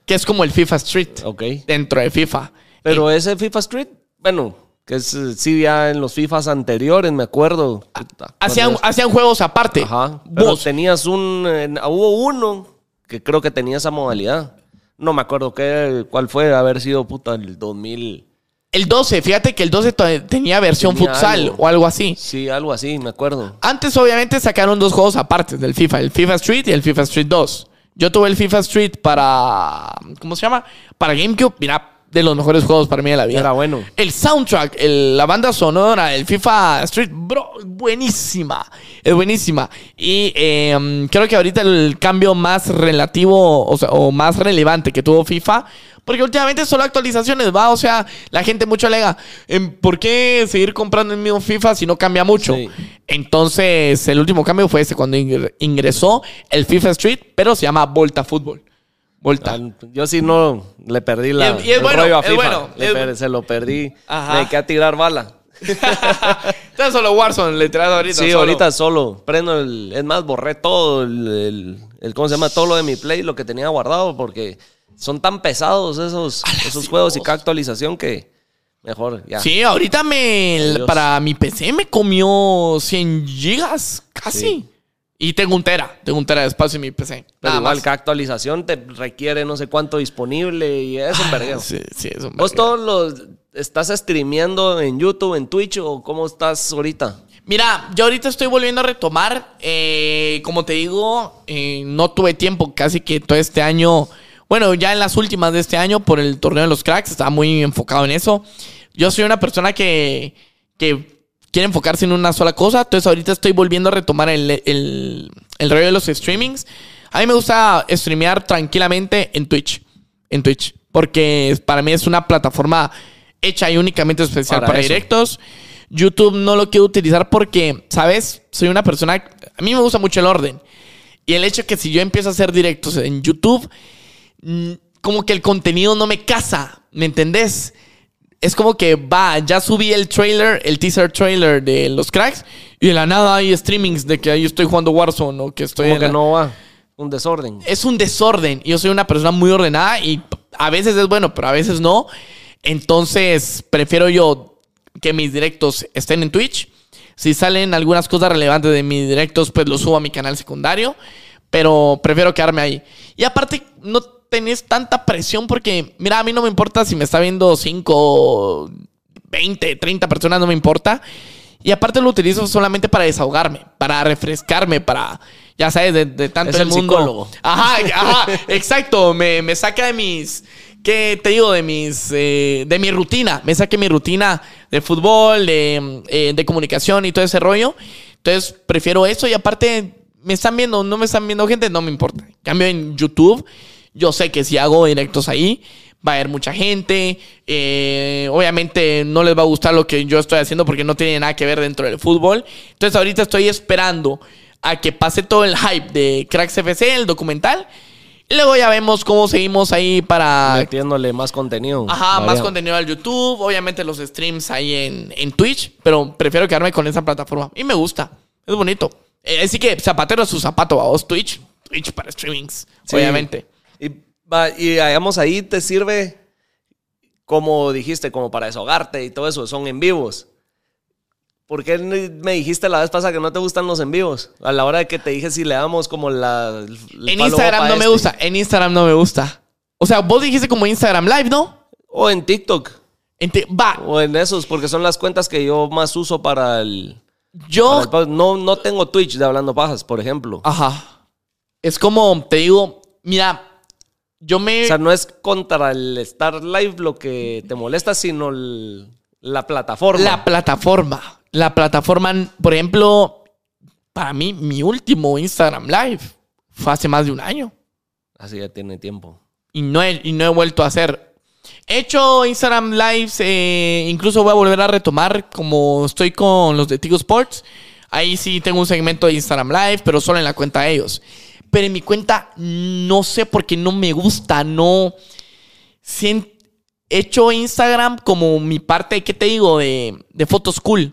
que es como el FIFA Street Ok. dentro de FIFA. Pero ese FIFA Street, bueno, que es eh, sí ya en los FIFAs anteriores, me acuerdo. Puta, Hacían, hacían juegos aparte. Ajá. Pero Vos. tenías un. eh, hubo uno que creo que tenía esa modalidad. No me acuerdo qué, cuál fue, haber sido puta el 2000. El 12, fíjate que el 12 to- tenía versión Tenía futsal algo. o algo así. Sí, algo así, me acuerdo. Antes, obviamente, sacaron dos juegos aparte del FIFA: el FIFA Street y el FIFA Street 2. Yo tuve el FIFA Street para. ¿Cómo se llama? Para GameCube. Mira, de los mejores juegos para mí de la vida. Era bueno. El soundtrack, el- la banda sonora, el FIFA Street, bro, buenísima. Es buenísima. Y eh, um, creo que ahorita el cambio más relativo, o, sea, o más relevante que tuvo FIFA, porque últimamente solo actualizaciones, va. O sea, la gente mucho alega, em, ¿por qué seguir comprando el mismo FIFA si no cambia mucho? Sí. Entonces, el último cambio fue ese, cuando ingre- ingresó el FIFA Street, pero se llama Volta Fútbol. Volta. Al- Yo sí no le perdí la, Y es- y es el bueno, rollo a FIFA. bueno, Le es- per- se lo perdí. Ajá. Me dediqué a tirar bala. (laughs) Está solo Warzone, le tirado ahorita. Sí, solo. ahorita solo. Prendo el. Es más, borré todo el, el- el- ¿Cómo se llama? Todo lo de mi play, lo que tenía guardado, porque son tan pesados esos, esos juegos y cada actualización que mejor ya. Sí, ahorita me. Para mi PC me comió 100 gigas, casi. Sí. Y tengo un tera. Tengo un tera de espacio en mi PC. Pero Nada igual, más. cada actualización te requiere no sé cuánto disponible y es un vergueo. Sí, sí, es un ¿Vos todos los estás streameando en YouTube, en Twitch o cómo estás ahorita? Mira, yo ahorita estoy volviendo a retomar. eh, como te digo, eh, no tuve tiempo casi que todo este año. Bueno, ya en las últimas de este año por el torneo de los cracks, estaba muy enfocado en eso. Yo soy una persona que, que quiere enfocarse en una sola cosa. Entonces ahorita estoy volviendo a retomar el, el, el rollo de los streamings. A mí me gusta streamear tranquilamente en Twitch. En Twitch. Porque para mí es una plataforma hecha y únicamente especial Para para, directos. YouTube no lo quiero utilizar porque, ¿sabes? Soy una persona... A mí me gusta mucho el orden. Y el hecho que si yo empiezo a hacer directos en YouTube, mm, como que el contenido no me casa, ¿me entendés? Es como que va, ya subí el trailer, el teaser trailer de los cracks, y de la nada hay streamings de que ahí estoy jugando Warzone o que estoy Como en que la- no va. Un desorden. es un desorden. Yo soy una persona muy ordenada y a veces es bueno, pero a veces no. Entonces, prefiero yo que mis directos estén en Twitch. Si salen algunas cosas relevantes de mis directos, pues los subo a mi canal secundario. Pero prefiero quedarme ahí. Y aparte, no tenés tanta presión porque, mira, a mí no me importa si me está viendo 5, 20, 30 personas, no me importa. Y aparte lo utilizo solamente para desahogarme, para refrescarme, para, ya sabes, de, de tanto Es el el mundo. psicólogo. Ajá, ajá, exacto. Me, me saca de mis, ¿qué te digo? De mis, eh, de mi rutina. Me saca mi rutina de fútbol, de, eh, de comunicación y todo ese rollo. Entonces prefiero eso y aparte me están viendo, no me están viendo gente, no me importa. Cambio en YouTube, yo sé que si hago directos ahí, va a haber mucha gente. eh, obviamente no les va a gustar lo que yo estoy haciendo porque no tiene nada que ver dentro del fútbol. Entonces ahorita estoy esperando a que pase todo el hype de Cracks FC, el documental. Y luego ya vemos cómo seguimos ahí para... Metiéndole más contenido. Ajá, más contenido al YouTube, obviamente los streams ahí en, en Twitch, pero prefiero quedarme con esa plataforma. Y me gusta, es bonito. Eh, así que zapatero a su zapato, vos Twitch, Twitch para streamings, Sí. obviamente. Y, y digamos, ahí te sirve, como dijiste, como para desahogarte y todo eso, son en vivos. ¿Por qué me dijiste la vez pasada que no te gustan los en vivos? A la hora de que te dije si le damos como la... En Instagram no me este. gusta, en Instagram no me gusta. O sea, vos dijiste como Instagram Live, ¿no? O en TikTok. Ente- va, O en esos, porque son las cuentas que yo más uso para el... yo... para el podcast. no, no tengo Twitch de Hablando Pajas, por ejemplo. Ajá. Es como, te digo, mira, yo me... O sea, no es contra el Star Live lo que te molesta, sino el- la plataforma. La plataforma. La plataforma, por ejemplo, para mí, mi último Instagram Live fue hace más de un año. Así ya tiene tiempo. Y no he, y no he vuelto a hacer. He hecho Instagram Lives, eh, incluso voy a volver a retomar como estoy con los de Tigo Sports. Ahí sí tengo un segmento de Instagram Live, pero solo en la cuenta de ellos. Pero en mi cuenta no sé por qué no me gusta, no... He hecho Instagram como mi parte, ¿qué te digo? De, de fotos cool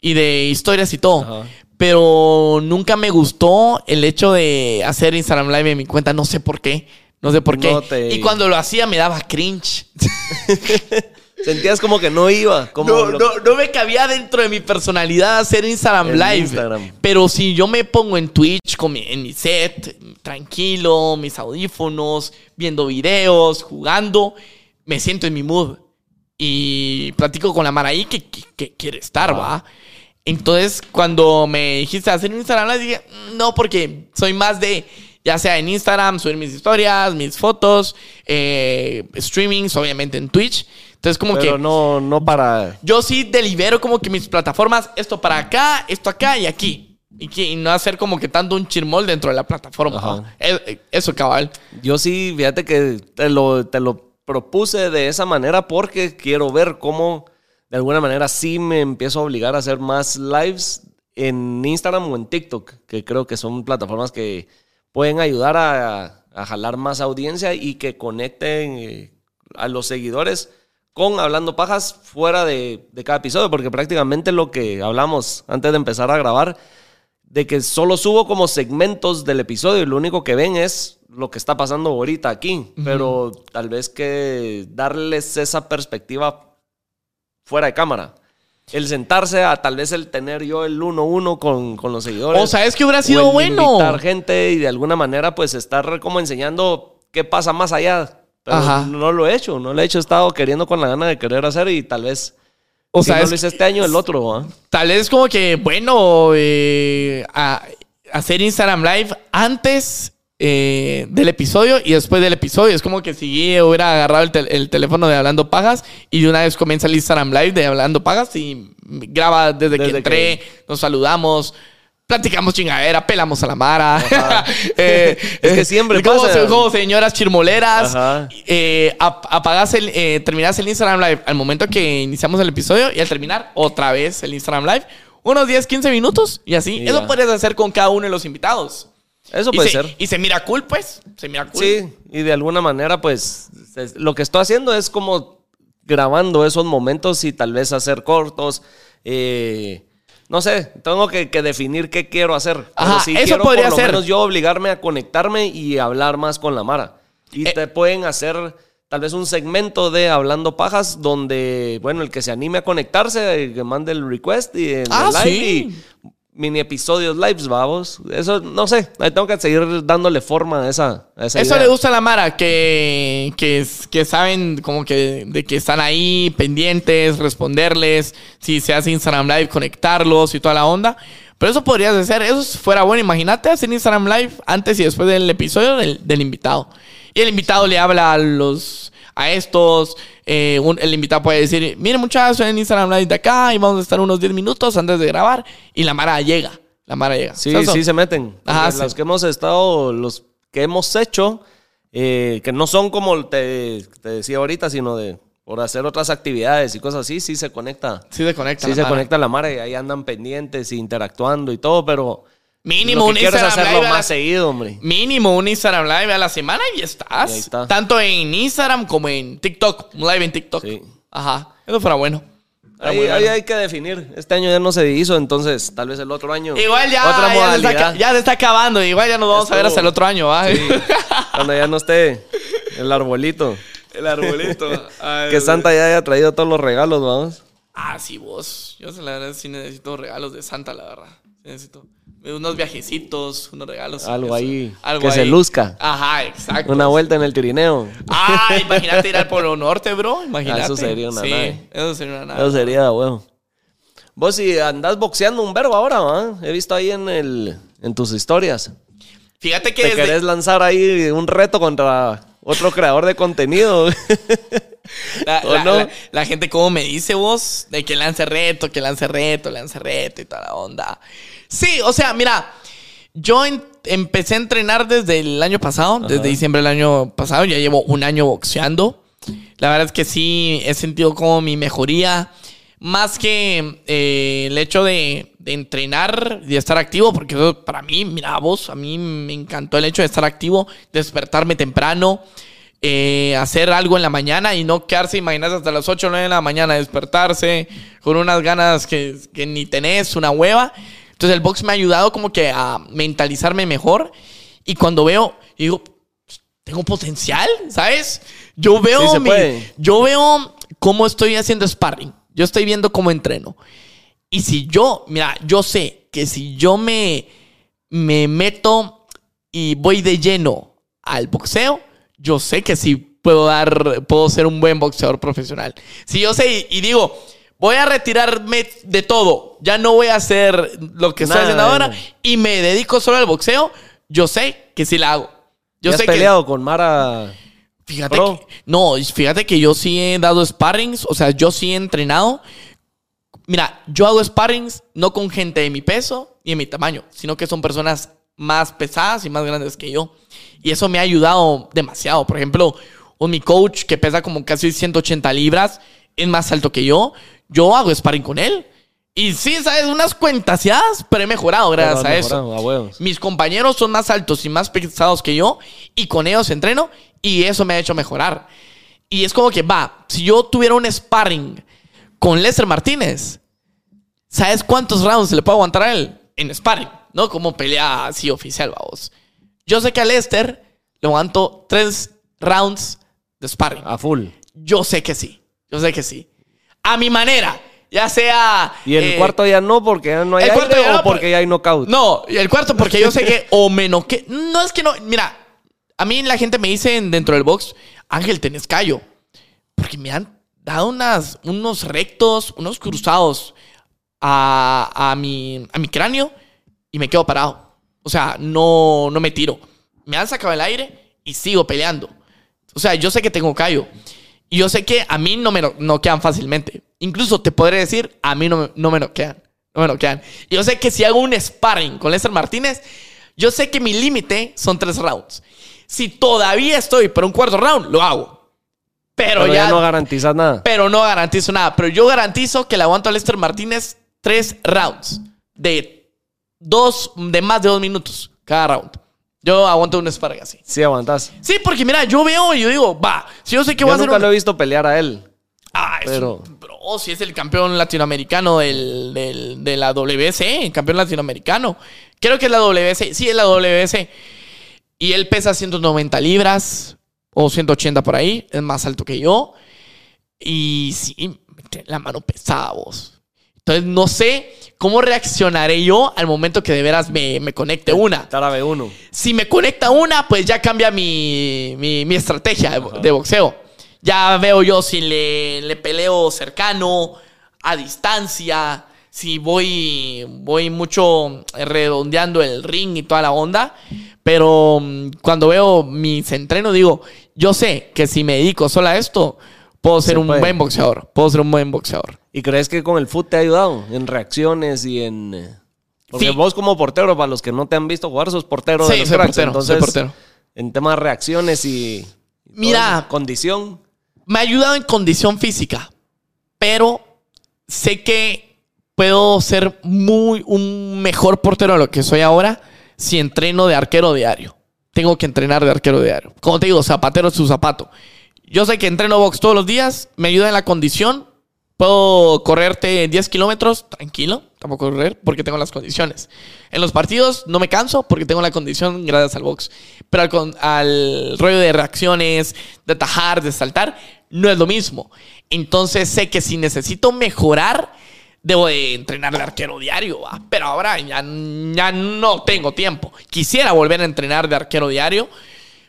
y de historias y todo. Ajá. Pero nunca me gustó el hecho de hacer Instagram Live en mi cuenta. No sé por qué. No sé por qué. No te- Y cuando lo hacía me daba cringe. (laughs) Sentías como que no iba. Como No, lo- no, no me cabía dentro de mi personalidad hacer Instagram En Live. Instagram. Pero si yo me pongo en Twitch con mi- en mi set, tranquilo, mis audífonos, viendo videos, jugando, me siento en mi mood. Y platico con la Mara ahí que, que- que quiere estar, ¿va? Entonces, cuando me dijiste hacer un Instagram Live, dije, "Mm, no, porque soy más de, ya sea en Instagram, subir mis historias, mis fotos, eh, streamings, obviamente en Twitch. Entonces, como Pero que no, no para. yo sí delibero como que mis plataformas, esto para acá, esto acá y aquí. Y, que, y no hacer como que tanto un chirmol dentro de la plataforma. ¿no? Eh, Eso, cabal. Yo sí, fíjate que te lo, te lo propuse de esa manera porque quiero ver cómo de alguna manera sí me empiezo a obligar a hacer más lives en Instagram o en TikTok, que creo que son plataformas que pueden ayudar a, a jalar más audiencia y que conecten eh, a los seguidores con Hablando Pajas fuera de, de cada episodio, porque prácticamente lo que hablamos antes de empezar a grabar de que solo subo como segmentos del episodio y lo único que ven es lo que está pasando ahorita aquí. Pero tal vez que darles esa perspectiva fuera de cámara. El sentarse a tal vez el tener yo el uno a uno con, con los seguidores. O sea, es que hubiera o sido el bueno. Invitar gente y de alguna manera pues estar como enseñando qué pasa más allá. Pero Ajá. no lo he hecho, no lo he hecho. He estado queriendo con la gana de querer hacer y tal vez... O si sea, no es- lo hice este año, el otro. Tal vez como que, bueno, eh, a- hacer Instagram Live antes eh, del episodio y después del episodio. Es como que si hubiera agarrado el, tel- el teléfono de Hablando Pagas y de una vez comienza el Instagram Live de Hablando Pagas y graba desde, que entré, que- nos saludamos. Platicamos chingadera, pelamos a la mara. (laughs) Eh, Es que eh, siempre como, pasa. como señoras chirmoleras. Eh, ap- apagás el, eh, terminás el Instagram Live al momento que iniciamos el episodio y al terminar otra vez el Instagram Live. Unos 10, 15 minutos y así. Y Eso ya. puedes hacer con cada uno de los invitados. Eso y puede se, ser. Y se mira cool, pues. Se mira cool. Sí, y de alguna manera, pues, es- lo que estoy haciendo es como grabando esos momentos y tal vez hacer cortos. eh, no sé, tengo que, que definir qué quiero hacer. Pero Ajá, sí eso quiero podría por lo ser. menos yo obligarme a conectarme y hablar más con la Mara. Y Eh. te pueden hacer tal vez un segmento de Hablando Pajas donde, bueno, el que se anime a conectarse, que mande el request y el Ah, live sí. y mini episodios lives, vamos. Eso, no sé, tengo que seguir dándole forma a esa, a esa Eso idea. le gusta a la Mara, que, que, que saben como que de que están ahí pendientes, responderles, si se hace Instagram Live, conectarlos y toda la onda. Pero eso podrías hacer, eso fuera bueno. Imagínate hacer Instagram Live antes y después del episodio del, del invitado. Y el invitado le habla a los a estos. eh, un- el invitado puede decir, miren muchachos, en Instagram Live de acá y vamos a estar unos 10 minutos antes de grabar. Y la Mara llega. La Mara llega. Sí, sí se meten. Ajá, Los sí. que hemos estado, los que hemos hecho, eh, que no son como te, te decía ahorita, sino de por hacer otras actividades y cosas así, sí se conecta. Sí se conecta. Sí la se Mara. conecta la Mara y ahí andan pendientes, interactuando y todo, pero Mínimo lo un Instagram hacerlo Live a la- más seguido, hombre. Mínimo un Instagram Live a la semana y estás. Y ahí está. Tanto en Instagram como en TikTok. Un live en TikTok. Sí. Ajá. Eso fuera bueno. Ahí, bueno. hay que definir. Este año ya no se hizo, entonces tal vez el otro año. Igual ya, Otra ya, se está, modalidad. ya se está acabando. Igual ya nos vamos a ver hasta el otro año, ¿va? Sí, (laughs) cuando ya no esté el arbolito. El arbolito. (laughs) Que Santa ya haya traído todos los regalos, vamos. Ah, sí, vos. Yo la verdad sí necesito regalos de Santa, la verdad. Sí necesito unos viajecitos, unos regalos. Algo eso. ahí, Algo que se luzca. Ajá, exacto. Una vuelta en el Tirineo. Ah, (laughs) imagínate ir al Polo Norte, bro. Imagínate. Ah, eso sería una sí, nave. Eso sería una nave. Eso sería huevo. Vos si andás boxeando un verbo ahora, ¿va? He visto ahí en, el, en tus historias. Fíjate que Te desde- querés lanzar ahí un reto contra otro creador de contenido. (laughs) La, ¿O la- no? la- la gente como me dice vos, de que lance reto, que lance reto, lance reto y toda la onda. Sí, o sea, mira, Yo en- empecé a entrenar desde el año pasado, desde diciembre del año pasado. Ya llevo un año boxeando. La verdad es que sí he sentido como mi mejoría. Más que eh, el hecho de, de entrenar y de estar activo, porque eso para mí, mira vos, a mí me encantó el hecho de estar activo, despertarme temprano, eh, hacer algo en la mañana y no quedarse, imagínate, hasta las 8 o 9 de la mañana, despertarse con unas ganas que, que ni tenés, una hueva. Entonces el box me ha ayudado como que a mentalizarme mejor y cuando veo, digo, tengo potencial, ¿sabes? Yo veo, Sí mi- yo veo cómo estoy haciendo sparring. Yo estoy viendo cómo entreno. Y si yo, mira, yo sé que si yo me, me meto y voy de lleno al boxeo, yo sé que sí puedo dar, puedo ser un buen boxeador profesional. Si yo sé y, y digo, voy a retirarme de todo, ya no voy a hacer lo que estoy Nada, haciendo ahora y me dedico solo al boxeo, yo sé que sí la hago. Yo ¿Ya has que peleado con Mara? Fíjate Pro. que, no, fíjate que yo sí he dado sparrings, o sea, yo sí he entrenado. Mira, yo hago sparrings no con gente de mi peso y de mi tamaño, sino que son personas más pesadas y más grandes que yo. Y eso me ha ayudado demasiado. Por ejemplo, un mi coach que pesa como casi 180 libras, es más alto que yo. Yo hago sparring con él. Y sí, sabes, unas cuentaseadas, pero he mejorado gracias Pero a eso. Mis compañeros son más altos y más pesados que yo y con ellos entreno y eso me ha hecho mejorar. Y es como que, va, si yo tuviera un sparring con Lester Martínez, ¿sabes cuántos rounds le puedo aguantar a él? En sparring, ¿no? Como pelea así oficial, vamos. Yo sé que a Lester le aguanto tres rounds de sparring. A full. Yo sé que sí, yo sé que sí. A mi manera, ya sea... Y el eh, cuarto ya no, porque ya no hay el cuarto aire ya o no, porque ya hay knockout. no, el cuarto porque yo sé que (laughs) o menos que no es que no, mira, a mí la gente me dice dentro del box, Ángel, tenés callo, porque me han dado unas, unos rectos, unos cruzados a, a mi, a mi cráneo y me quedo parado. O sea, no, no me tiro. Me han sacado el aire y sigo peleando. O sea, yo sé que tengo callo. Y yo sé que a mí no me no- noquean fácilmente. Incluso te podré decir, a mí no, me- no me noquean. No me noquean. Y yo sé que si hago un sparring con Lester Martínez, yo sé que mi límite son tres rounds. Si todavía estoy para un cuarto round, lo hago. Pero, pero ya, ya, no garantizas nada. pero no garantizo nada. Pero yo garantizo que le aguanto a Lester Martínez tres rounds de dos, de más de dos minutos cada round. Yo aguanto un sparring así. Sí, aguantas. Sí, porque mira, yo veo y yo digo, va, si yo sé que voy Yo a hacer nunca un... lo he visto pelear a él. Ah, es pero- un- bro, si es el campeón latinoamericano del, del- de la WC, campeón latinoamericano. Creo que es la WC, sí, es la WC. Y él pesa 190 libras o 180 por ahí, es más alto que yo. Y sí, la mano pesada, vos. Entonces no sé cómo reaccionaré yo al momento que de veras me, me conecte una. B1. Si me conecta una, pues ya cambia mi, mi, mi estrategia de, de boxeo. Ya veo yo si le, le peleo cercano, a distancia, si voy, voy mucho redondeando el ring y toda la onda. Pero mm, cuando veo mis entrenos, digo, yo sé que si me dedico solo a esto, puedo ser Se un puede. buen boxeador. Puedo ser un buen boxeador. ¿Y crees que con el foot te ha ayudado? En reacciones y en... eh, Porque Sí. vos como portero, para los que no te han visto jugar, sos portero de Sí, los soy cracks. portero, soy Entonces, portero. en temas de reacciones y... Mira. Condición. me ha ayudado en condición física, pero sé que puedo ser muy un mejor portero de lo que soy ahora si entreno de arquero diario. Tengo que entrenar de arquero diario. Como te digo, zapatero es su zapato. Yo sé que entreno box todos los días, me ayuda en la condición. Puedo correrte 10 kilómetros, tranquilo, tampoco correr porque tengo las condiciones. En los partidos no me canso porque tengo la condición gracias al box. Pero al, al rollo de reacciones, de atajar, de saltar, no es lo mismo. Entonces sé que si necesito mejorar, debo de entrenar de arquero diario. ¿va? Pero ahora ya, ya no tengo tiempo. Quisiera volver a entrenar de arquero diario,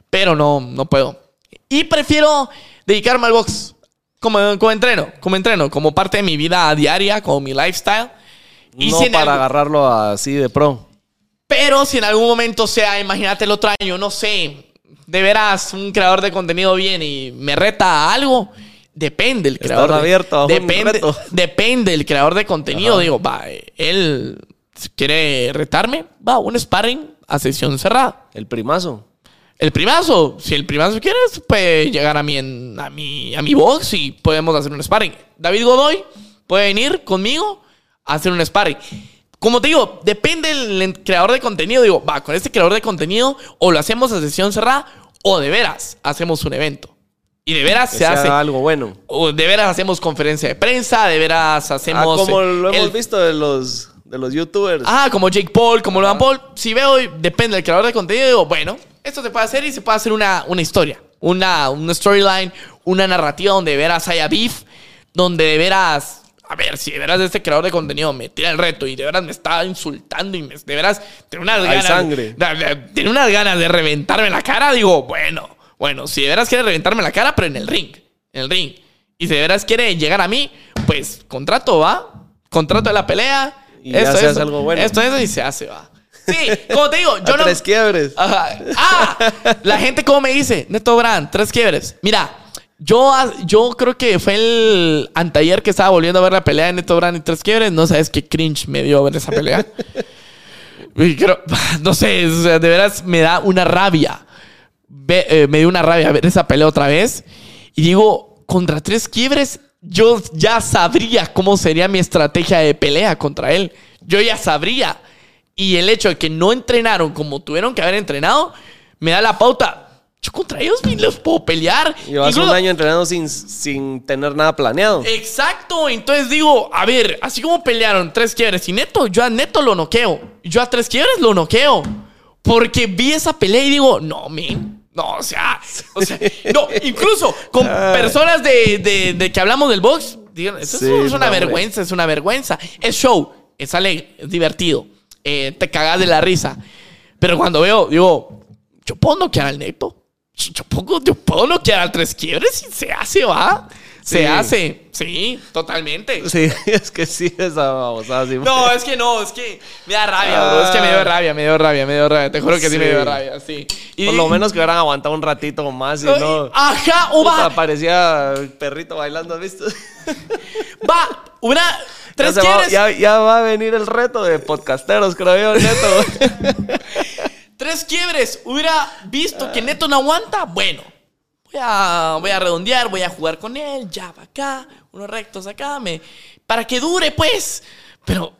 pero no, no puedo. Y prefiero dedicarme al box como, como entreno, como entreno, como parte de mi vida diaria, como mi lifestyle. Y no si para agarrarlo así de pro. pero si en algún momento sea, imagínate el otro año, no sé, de veras un creador de contenido viene y me reta a algo, depende el creador. de- abierto depende, reto. depende el creador de contenido. Digo, va, él quiere retarme, va, un sparring a sesión cerrada. El primazo. El primazo, si el primazo quiere, puede llegar a mi, en- a mi, a mi box y podemos hacer un sparring. David Godoy puede venir conmigo a hacer un sparring. Como te digo, depende del creador de contenido. Digo, va, con este creador de contenido o lo hacemos a sesión cerrada o de veras hacemos un evento. Y de veras Que se hace. algo bueno. O de veras hacemos conferencia de prensa, de veras Ah, hacemos. como eh, lo hemos el- visto de los, de los youtubers. Ah, como Jake Paul, como Logan Paul. Si veo, depende del creador de contenido, digo, bueno, esto se puede hacer y se puede hacer una, una historia, una, una storyline, una narrativa donde de veras haya beef, donde de veras, a ver, si de veras este creador de contenido me tira el reto y de veras me está insultando y me, de veras tiene unas Hay ganas, sangre. tiene unas ganas de reventarme la cara, digo, bueno, bueno, si de veras quiere reventarme la cara, pero en el ring, en el ring. Y si de veras quiere llegar a mí, pues contrato, ¿va? Contrato de la pelea. Y ya se hace algo bueno. Esto, eso y se hace, va. Sí, como te digo, yo A no. tres quiebres. Ajá. Ah, la gente como me dice, Neto Brand, tres quiebres. Mira, yo, yo creo que fue el anteayer que estaba volviendo a ver la pelea de Neto Brand y tres quiebres. No sabes qué cringe me dio ver esa pelea. (laughs) Y creo- no sé, o sea, de veras me da una rabia. Ve- eh, me dio una rabia ver esa pelea otra vez. Y digo, contra tres quiebres, yo ya sabría cómo sería mi estrategia de pelea contra él. Yo ya sabría. Y el hecho de que no entrenaron como tuvieron que haber entrenado, me da la pauta. Yo contra ellos ni los puedo pelear. Llevas Incluso- un año entrenando sin, sin tener nada planeado. Exacto, entonces digo, a ver, así como pelearon tres quiebres y Neto, yo a Neto lo noqueo. Yo a tres quiebres lo noqueo. Porque vi esa pelea y digo, no, men. No, o sea, o sea, no, incluso con personas de, de- de que hablamos del box, digan, eso es- Sí, es una no, vergüenza, es una vergüenza. Es show, es alegre, es divertido, eh, te cagas de la risa. Pero cuando veo, digo, yo puedo noquear al Neto. Yo puedo, yo puedo noquear al tres quiebres y se hace, va. Se Sí. hace, sí, totalmente. Sí, (laughs) es que sí, esa babosada sí. No, es que no, es que me da rabia, bro. Es que me dio rabia, me dio rabia, me dio rabia. Te juro que sí, me dio rabia, sí. Y- Por lo menos que hubieran aguantado un ratito más y no... Ajá, o va, parecía perrito bailando, ¿has visto? (laughs) va, una. Tres ya, se va, quiebres. ya, ya va a venir el reto de podcasteros, creo yo, neto. (laughs) Tres quiebres. Hubiera visto que Neto no aguanta. Bueno, voy a, voy a redondear, voy a jugar con él. Ya va acá, unos rectos acá. Me, para que dure, pues. Pero.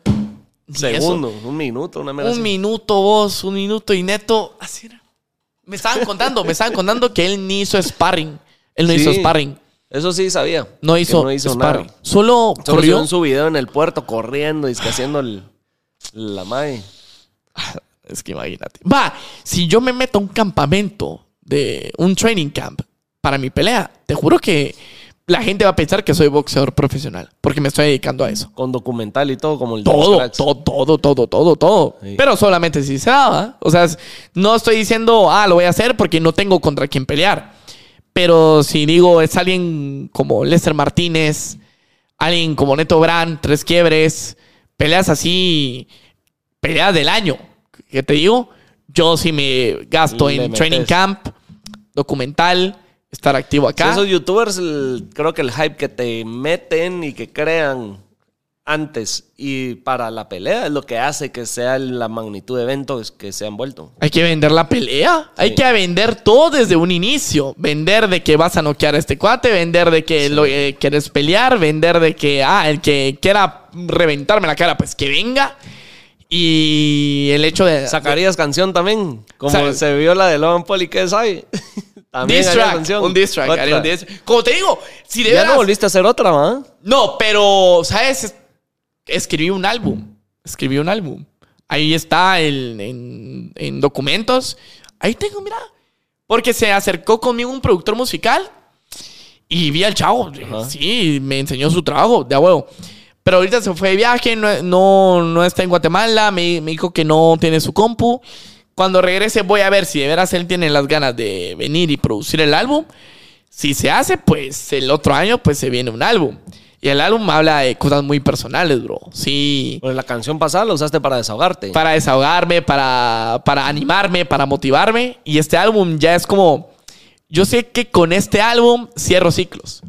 eso. Segundo, un minuto, una Un minuto vos, un minuto y Neto. Así era. Me estaban contando, me estaban contando que él ni hizo sparring. Él no Sí. hizo sparring. Eso sí sabía. No hizo, no hizo sparring. nada. Solo Solo corrió. hicieron su video en el puerto corriendo y haciendo el, la mae. Es que imagínate. Va, si yo me meto a un campamento de un training camp para mi pelea, te juro que la gente va a pensar que soy boxeador profesional porque me estoy dedicando a eso. Con documental y todo, como el Todo, todo, todo, todo, todo, todo. Sí. Pero solamente si se daba. O sea, no estoy diciendo, ah, lo voy a hacer porque no tengo contra quién pelear. Pero si digo, es alguien como Lester Martínez, alguien como Neto Brand, tres quiebres, peleas así, peleas del año. ¿Qué te digo? Yo sí me gasto Le en training camp, documental, estar activo Sí, acá. esos youtubers, el- creo que el hype que te meten y que crean antes y para la pelea es lo que hace que sea la magnitud de eventos que se han vuelto. Hay que vender la pelea. Hay que vender todo desde un inicio. Vender de que vas a noquear a este cuate, vender de que lo, eh, quieres pelear, vender de que, ah, el que quiera reventarme la cara, pues que venga. Y el hecho de... ¿Sacarías canción también? Como se vio la de Logan Paul y qué sabe. (laughs) También Diss track, canción. un diss track, haría un diss- Como te digo, si de Ya veras- no volviste a hacer otra, ¿va? No, pero, ¿sabes? Es- Escribí un álbum. Escribí un álbum. Ahí está el- en, en documentos. Ahí tengo, mira. Porque se acercó conmigo un productor musical y vi al chavo. Ajá. Sí, me enseñó su trabajo, de a huevo. Pero ahorita se fue de viaje, no, no, no está en Guatemala. Me, me dijo que no tiene su compu. Cuando regrese voy a ver si de veras él tiene las ganas de venir y producir el álbum. Si se hace, pues el otro año pues se viene un álbum. Y el álbum habla de cosas muy personales, bro. Sí. Pues la canción pasada la usaste para desahogarte. Para desahogarme, para, para animarme, para motivarme. Y este álbum ya es como... Yo sé que con este álbum cierro ciclos.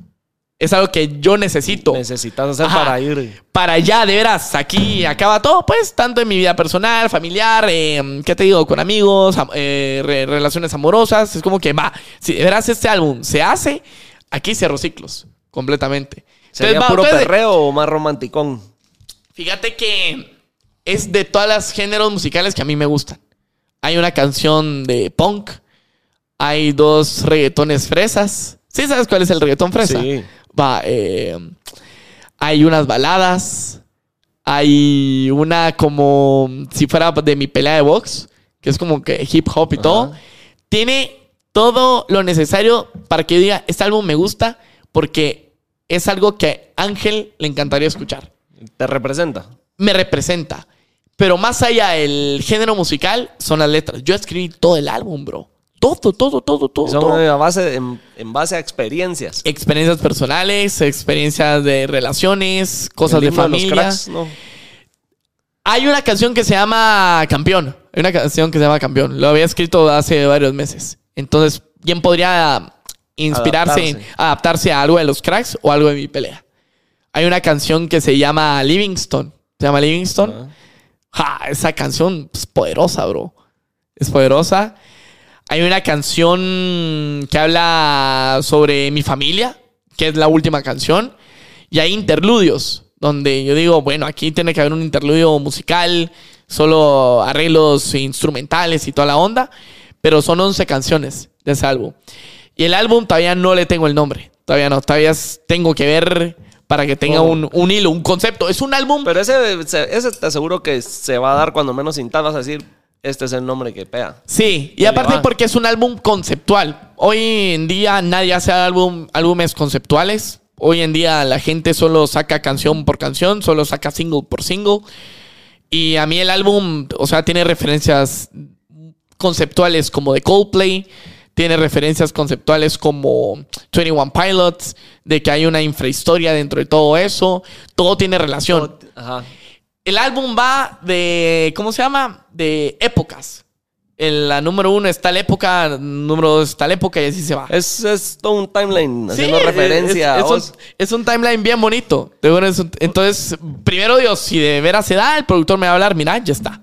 Es algo que yo necesito. Necesitas hacer Ajá. para ir. Para allá, de veras, aquí acaba todo, pues, tanto en mi vida personal, familiar, eh, ¿qué te digo? Con amigos, am- eh, re- relaciones amorosas. Es como que, va, si de veras este álbum se hace, aquí cierro ciclos, completamente. ¿Sería Entonces, puro entonces, perreo o más romanticón? Fíjate que es de todos los géneros musicales que a mí me gustan. Hay una canción de punk, hay dos reggaetones fresas. ¿Sí sabes cuál es el reggaetón fresa? Sí. Va, eh, hay unas baladas, hay una como si fuera de mi pelea de box, que es como que hip hop y todo. Tiene todo lo necesario para que yo diga, este álbum me gusta porque es algo que a Ángel le encantaría escuchar ¿Te representa? me representa. Pero más allá del género musical, son las letras. Yo escribí todo el álbum, bro. Todo, todo, todo, todo. Son todo. a base, en, en base a experiencias. Experiencias personales, experiencias de relaciones, cosas de himno los familia. cracks, ¿no? Hay una canción que se llama Campeón. Hay una canción que se llama Campeón. Lo había escrito hace varios meses. Entonces, ¿quién podría inspirarse, Adaptarse. adaptarse a algo de los cracks o algo de mi pelea? Hay una canción que se llama Livingston. Se llama Livingston. Ja, esa canción es poderosa, bro. Es poderosa. Hay una canción que habla sobre mi familia, que es la última canción. Y hay interludios, donde yo digo, bueno, aquí tiene que haber un interludio musical, solo arreglos instrumentales y toda la onda. Pero son 11 canciones de ese álbum. Y el álbum todavía no le tengo el nombre. Todavía no. Todavía tengo que ver para que tenga Oh. un, un hilo, un concepto. Es un álbum Pero ese, se- ese te aseguro que se va a dar cuando menos sin tal vas a decir, este es el nombre que pega. Sí, y aparte porque es un álbum conceptual. Hoy en día nadie hace álbum, álbumes conceptuales. Hoy en día la gente solo saca canción por canción, solo saca single por single. Y a mí el álbum, o sea, tiene referencias conceptuales como de Coldplay, tiene referencias conceptuales como 21 Pilots, de que hay una infrahistoria dentro de todo eso. Todo tiene relación. Ajá. El álbum va de, ¿cómo se llama? De épocas. En la número uno está la época, número dos está la época y así se va. Es, es todo un timeline haciendo Sí, referencia es, a es vos. un, es un timeline bien bonito. Es Entonces, primero Dios, si de veras se da, el productor me va a hablar, mira, ya está.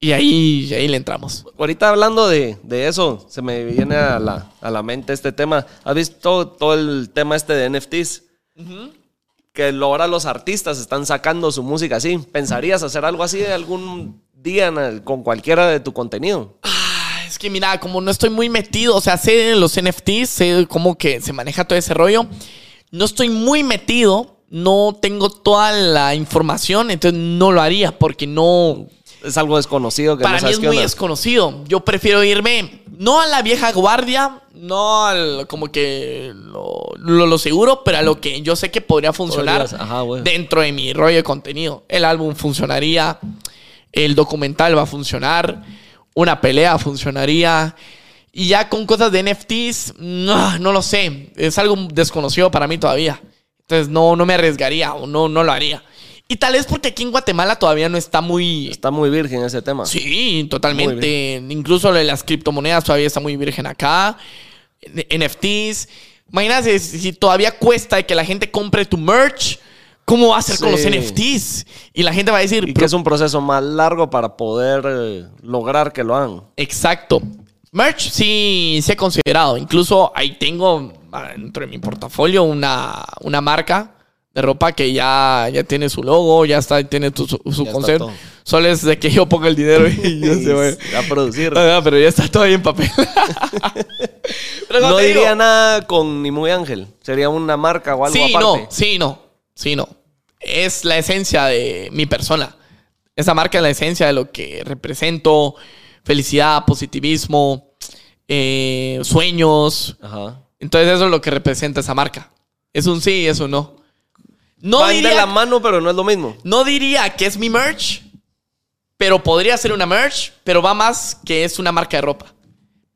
Y ahí, y ahí le entramos. Ahorita hablando de, de eso, se me viene a la, a la mente este tema. ¿Has visto todo el tema este de NFTs? Que ahora los artistas están sacando su música así. ¿Pensarías hacer algo así algún día con cualquiera de tu contenido? Ah, Es que mira, como no estoy muy metido, o sea, sé los NFTs, sé cómo que se maneja todo ese rollo. No estoy muy metido, no tengo toda la información, entonces no lo haría porque no, Es algo desconocido que para no mí es muy desconocido. Yo prefiero irme no a la vieja guardia, no al como que lo, lo- lo seguro, pero a lo que yo sé que podría funcionar ajá, dentro de mi rollo de contenido. El álbum funcionaría, el documental va a funcionar, una pelea funcionaría. Y ya con cosas de NFTs, no, no lo sé. Es algo desconocido para mí todavía. Entonces no, no me arriesgaría o no, no lo haría. Y tal vez porque aquí en Guatemala todavía no está muy... Está muy virgen ese tema. Sí, totalmente. Incluso lo de las criptomonedas todavía está muy virgen acá. NFTs. Imagínate si todavía cuesta que la gente compre tu merch. ¿Cómo va a ser con los. NFTs? Y la gente va a decir, Y que "Pero- es un proceso más largo para poder eh, lograr que lo hagan. exacto. Merch sí, sí he considerado. Incluso ahí tengo ah, dentro de mi portafolio una, una marca de ropa que ya, ya tiene su logo, ya está, tiene tu- su, su concepto. Solo es de que yo ponga el dinero y (laughs) ya se va. a producir. Ah, pero ya está todo ahí en papel. (laughs) Pero No digo, diría nada con Ni Muy Ángel. Sería una marca o algo Sí, aparte. no, sí, no. Sí, no. Es la esencia de mi persona. Esa marca es la esencia de lo que represento. Felicidad, positivismo, eh, sueños. Ajá. Entonces eso es lo que representa esa marca. Es un sí y es un no. No Van de la diría, mano, pero no es lo mismo. no diría que es mi merch, pero podría ser una merch, pero va más que es una marca de ropa.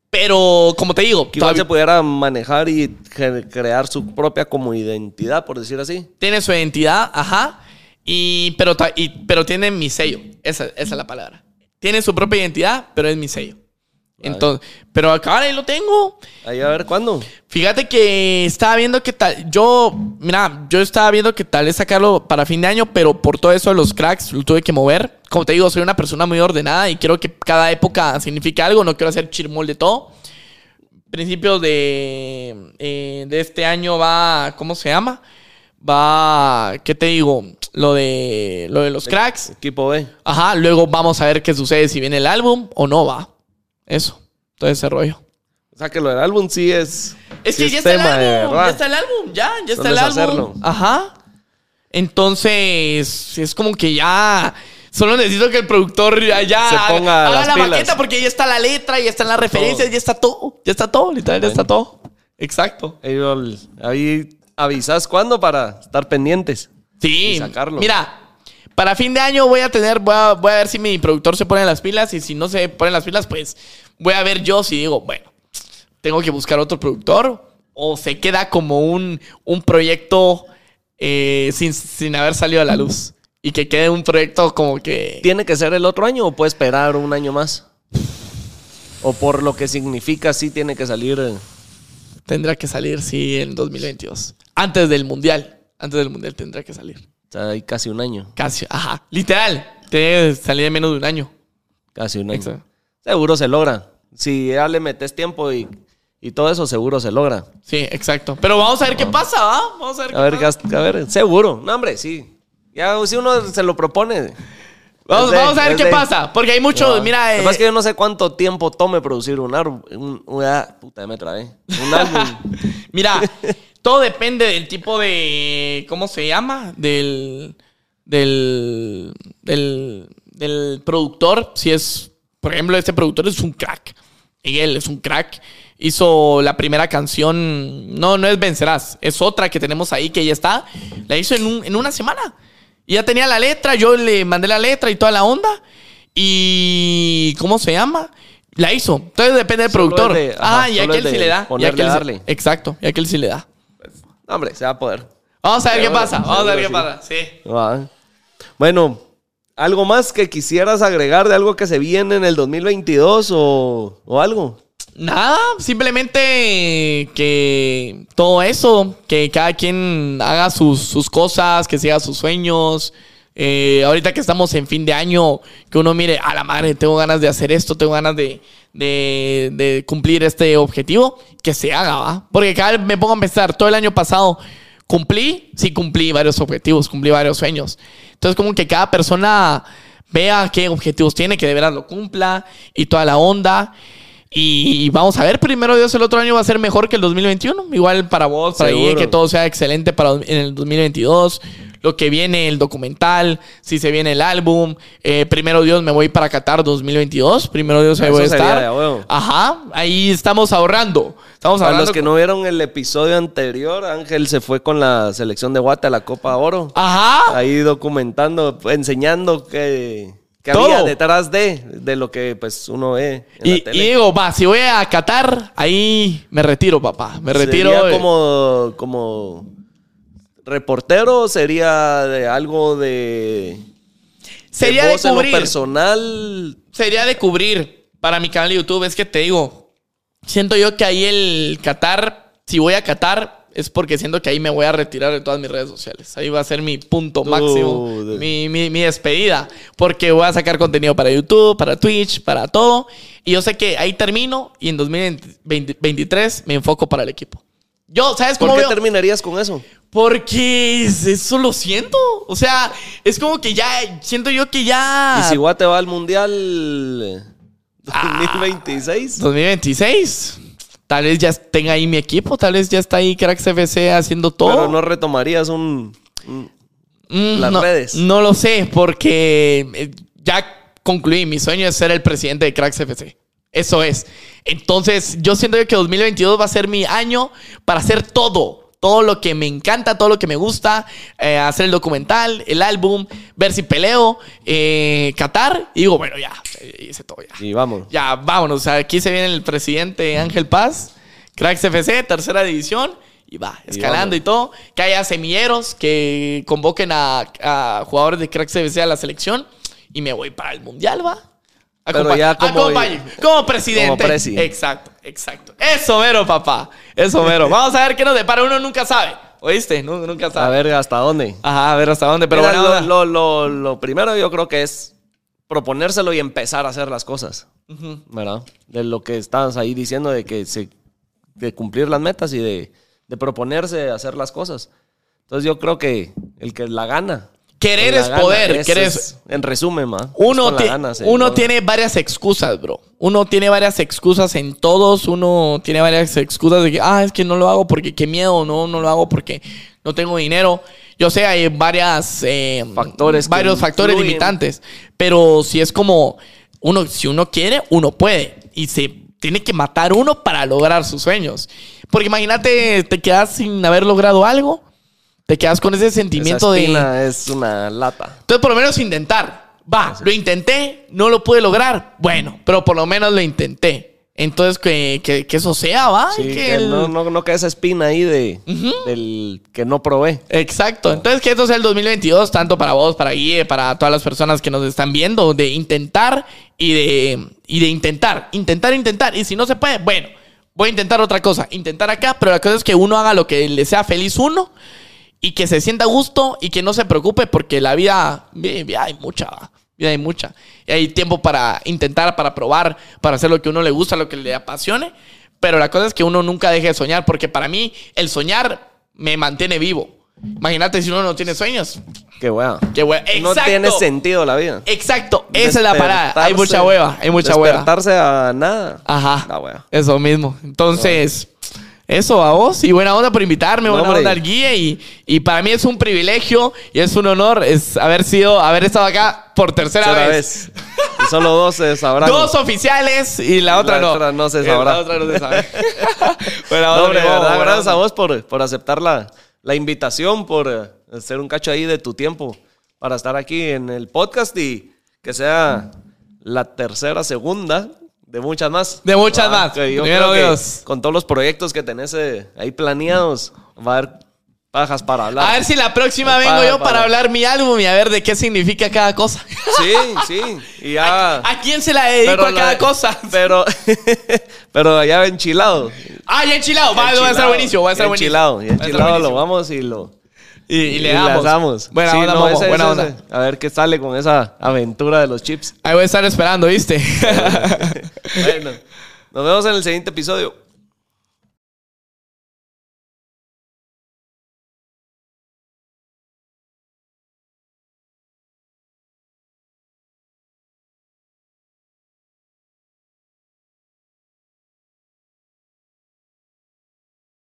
Pero, como te digo, Que igual todavía- se pudiera manejar y crear su propia como identidad, por decir así. tiene su identidad, ajá, y, pero, y- pero tiene mi sello. Esa, esa es la palabra. Tiene su propia identidad, pero es mi sello. Entonces, pero acá ahí lo tengo. Ahí a ver cuándo. Fíjate que estaba viendo que tal. Yo, mira, yo estaba viendo que tal vez sacarlo para fin de año, pero por todo eso de los cracks lo tuve que mover. Como te digo, soy una persona muy ordenada y quiero que cada época signifique algo. No quiero hacer chirmol de todo. Principios de, eh, de este año va. ¿Cómo se llama? Va. ¿Qué te digo? Lo de, lo de los cracks. Equipo B. Ajá, luego vamos a ver qué sucede si viene el álbum o no va. Eso, todo ese rollo. O sea que lo del álbum sí es. Es que ya está el álbum, ya está el álbum, ya, ya está el álbum. Hacerlo. Ajá. Entonces, es como que ya. Solo necesito que el productor ya, se ponga haga la maqueta porque ya está la letra, ya están las referencias, ya está todo. Ya está todo, literal, ya está todo. Exacto. Ahí avisas cuándo para estar pendientes. Sí. sacarlo. Mira, para fin de año voy a tener, voy a, voy a, ver si mi productor se pone las pilas y si no se pone las pilas, pues voy a ver yo si digo, bueno, tengo que buscar otro productor o se queda como un, un proyecto eh, sin, sin haber salido a la luz y que quede un proyecto como que... ¿Tiene que ser el otro año o puede esperar un año más? ¿O por lo que significa sí tiene que salir? Eh? Tendrá que salir, sí, en 2022. Antes del Mundial. Antes del Mundial tendrá que salir. O sea, hay casi un año. Casi, ajá. Literal. Que salir en menos de un año. Casi un año. Seguro se logra. Si ya le metes tiempo y, todo eso, seguro se logra. Sí, exacto. Pero vamos a ver qué pasa, ¿va? Vamos a ver. a, ver a ver, seguro. No, hombre, sí. Ya si uno se lo propone. Vamos, vamos a ver qué pasa. Porque hay mucho. Mira. Lo que es que yo no sé cuánto tiempo tome producir un álbum. Un, puta, me trae. Un (laughs) álbum. mira, todo depende del tipo de. ¿Cómo se llama? Del. Del. Del, productor. Si es. Por ejemplo, este productor es un crack. Y él es un crack. Hizo la primera canción. No, no es Vencerás. Es otra que tenemos ahí que ya está. La hizo en, en una semana. Y ya tenía la letra. Yo le mandé la letra y toda la onda. Y. ¿Cómo se llama? La hizo. Entonces depende del productor. ah, y aquel sí le da. Y aquel darle. exacto. Y aquel sí le da. Hombre, se va a poder. Vamos a ver qué pasa. Vamos a ver qué pasa. Sí. Bueno, ¿algo más que quisieras agregar de algo que se viene en el 2022 o, o algo? Nada, simplemente que todo eso, que cada quien haga sus, sus cosas, que siga sus sueños. Eh, ahorita que estamos en fin de año, que uno mire, a la madre, tengo ganas de hacer esto, tengo ganas de, de, cumplir este objetivo, que se haga, ¿va? Porque cada vez me pongo a pensar, todo el año pasado cumplí, sí cumplí varios objetivos, cumplí varios sueños. Entonces como que cada persona vea qué objetivos tiene, que de veras lo cumpla y toda la onda. Y vamos a ver, primero Dios, el otro año va a ser mejor que el 2021. Igual para vos, para mí, que todo sea excelente para en el 2022 lo que viene, el documental, si se viene el álbum. Eh, primero Dios, me voy para Qatar 2022. Primero Dios, ahí voy a estar. Ajá, ahí estamos ahorrando. Estamos para los que no vieron el episodio anterior, Ángel se fue con la selección de Guate a la Copa Oro. Ajá. Ahí documentando, enseñando que que había detrás de, de lo que pues uno ve. En y, la tele. y, digo, va, si voy a Qatar, ahí me retiro, papá. Me retiro. Sería como, como reportero sería de algo de. Sería de, cubrir. personal. Sería de cubrir para mi canal de YouTube. Es que te digo, siento yo que ahí el Qatar, si voy a Qatar, es porque siento que ahí me voy a retirar de todas mis redes sociales. Ahí va a ser mi punto máximo, mi, mi, mi, despedida. Porque voy a sacar contenido para YouTube, para Twitch, para todo. Y yo sé que ahí termino y en 2023 me enfoco para el equipo. Yo, ¿sabes cómo ¿Por qué terminarías con eso? Porque eso lo siento. O sea, es como que ya, siento yo que ya... ¿Y si Guate va al Mundial 2026? 2026. Tal vez ya tenga ahí mi equipo, tal vez ya está ahí Cracks FC haciendo todo. Pero no retomarías un... Mm, las redes. No lo sé, porque eh, ya concluí. Mi sueño es ser el presidente de Cracks FC. Eso es. Entonces, yo siento que 2022 va a ser mi año para hacer todo. Todo lo que me encanta, todo lo que me gusta, eh, hacer el documental, el álbum, ver si peleo, eh, Qatar. Y digo, bueno, ya, hice todo ya. Y vamos. Ya, vámonos. aquí se viene el presidente Ángel Paz, Cracks FC, tercera división. Y va, escalando y, todo. Que haya semilleros, que convoquen a, a jugadores de Cracks FC a la selección. Y me voy para el Mundial, va Pero ya como- como presidente. Como presi. Exacto, exacto. Eso mero, papá. Eso mero. Vamos a ver qué nos depara. Uno nunca sabe. ¿Oíste? Nu- Nunca A sabe. ver hasta dónde. Ajá, a ver hasta dónde. Pero Mira, bueno, lo, lo, lo- lo primero yo creo que es proponérselo y empezar a hacer las cosas. ¿Verdad? De lo que estabas ahí diciendo de que se, de cumplir las metas y de, de proponerse hacer las cosas. Entonces yo creo que el que la gana. Querer es gana, poder, querer es- en resumen, ma. Uno, ti- gana uno tiene varias excusas, bro. Uno tiene varias excusas en todos. Uno tiene varias excusas de que, ah, es que no lo hago porque qué miedo, no, no lo hago porque no tengo dinero. Yo sé, hay varias eh, Factores varios factores influyen. limitantes. Pero si es como uno, si uno quiere, uno puede. Y se tiene que matar uno para lograr sus sueños. Porque imagínate, te quedas sin haber logrado algo. Te quedas con ese Esa sentimiento de. es una lata. Entonces, por lo menos intentar. Va, lo intenté, no lo pude lograr. Bueno, pero por lo menos lo intenté. Entonces, que, que- que eso sea, va. Sí, que que el- no, no, no quede esa espina ahí de, del que no probé. Exacto. Entonces, que esto sea el 2022, tanto para vos, para Guille, para todas las personas que nos están viendo, de intentar y de, y de intentar, intentar, intentar. Y si no se puede, bueno, voy a intentar otra cosa, intentar acá, pero la cosa es que uno haga lo que le sea feliz uno y que se sienta a gusto y que no se preocupe porque la vida, vi- vida hay mucha, vida hay mucha. Y hay tiempo para intentar, para probar, para hacer lo que a uno le gusta, lo que le apasione. Pero la cosa es que uno nunca deje de soñar porque para mí el soñar me mantiene vivo. Imagínate si uno no tiene sueños. Qué hueva. Qué hueva. No tiene sentido la vida. Exacto. Esa es la parada. Hay mucha hueva. Hay mucha hueva. Despertarse a nada. Ajá. La hueva. Eso mismo. Entonces, eso a vos y buena onda por invitarme, No, buena hombre. onda al guía y, y para mí es un privilegio y es un honor es haber sido, haber estado acá por tercera, Tercera vez. vez. Y solo dos se sabrán. Dos oficiales y la otra La no. otra no se Y sabrá. La otra no se sabe. (laughs) buena No, hombre, verdad, gracias a vos por, por aceptar la, la invitación, por eh, hacer un cacho ahí de tu tiempo para estar aquí en el podcast y que sea la tercera, segunda de muchas más. De muchas Ah, más. Primero Dios. con todos los proyectos que tenés eh, ahí planeados, va a haber pajas para hablar. A ver si la próxima vengo para, yo para, para. hablar mi álbum y a ver de qué significa cada cosa. Sí, sí. Y ya. (laughs) ¿A quién se la dedico a la- cada cosa? Pero, (laughs) pero ya enchilado. Ah, ya enchilado. Va, va a estar buenísimo. Va a estar ya buenísimo. Enchilado, ya Va a estar enchilado lo vamos y lo. Y, y le damos. damos. Buena Sí, onda, no, Momo, ese- buena ese- onda. ese. A ver qué sale con esa aventura de los chips. Ahí voy a estar esperando, ¿viste? (laughs) bueno, nos vemos en el siguiente episodio.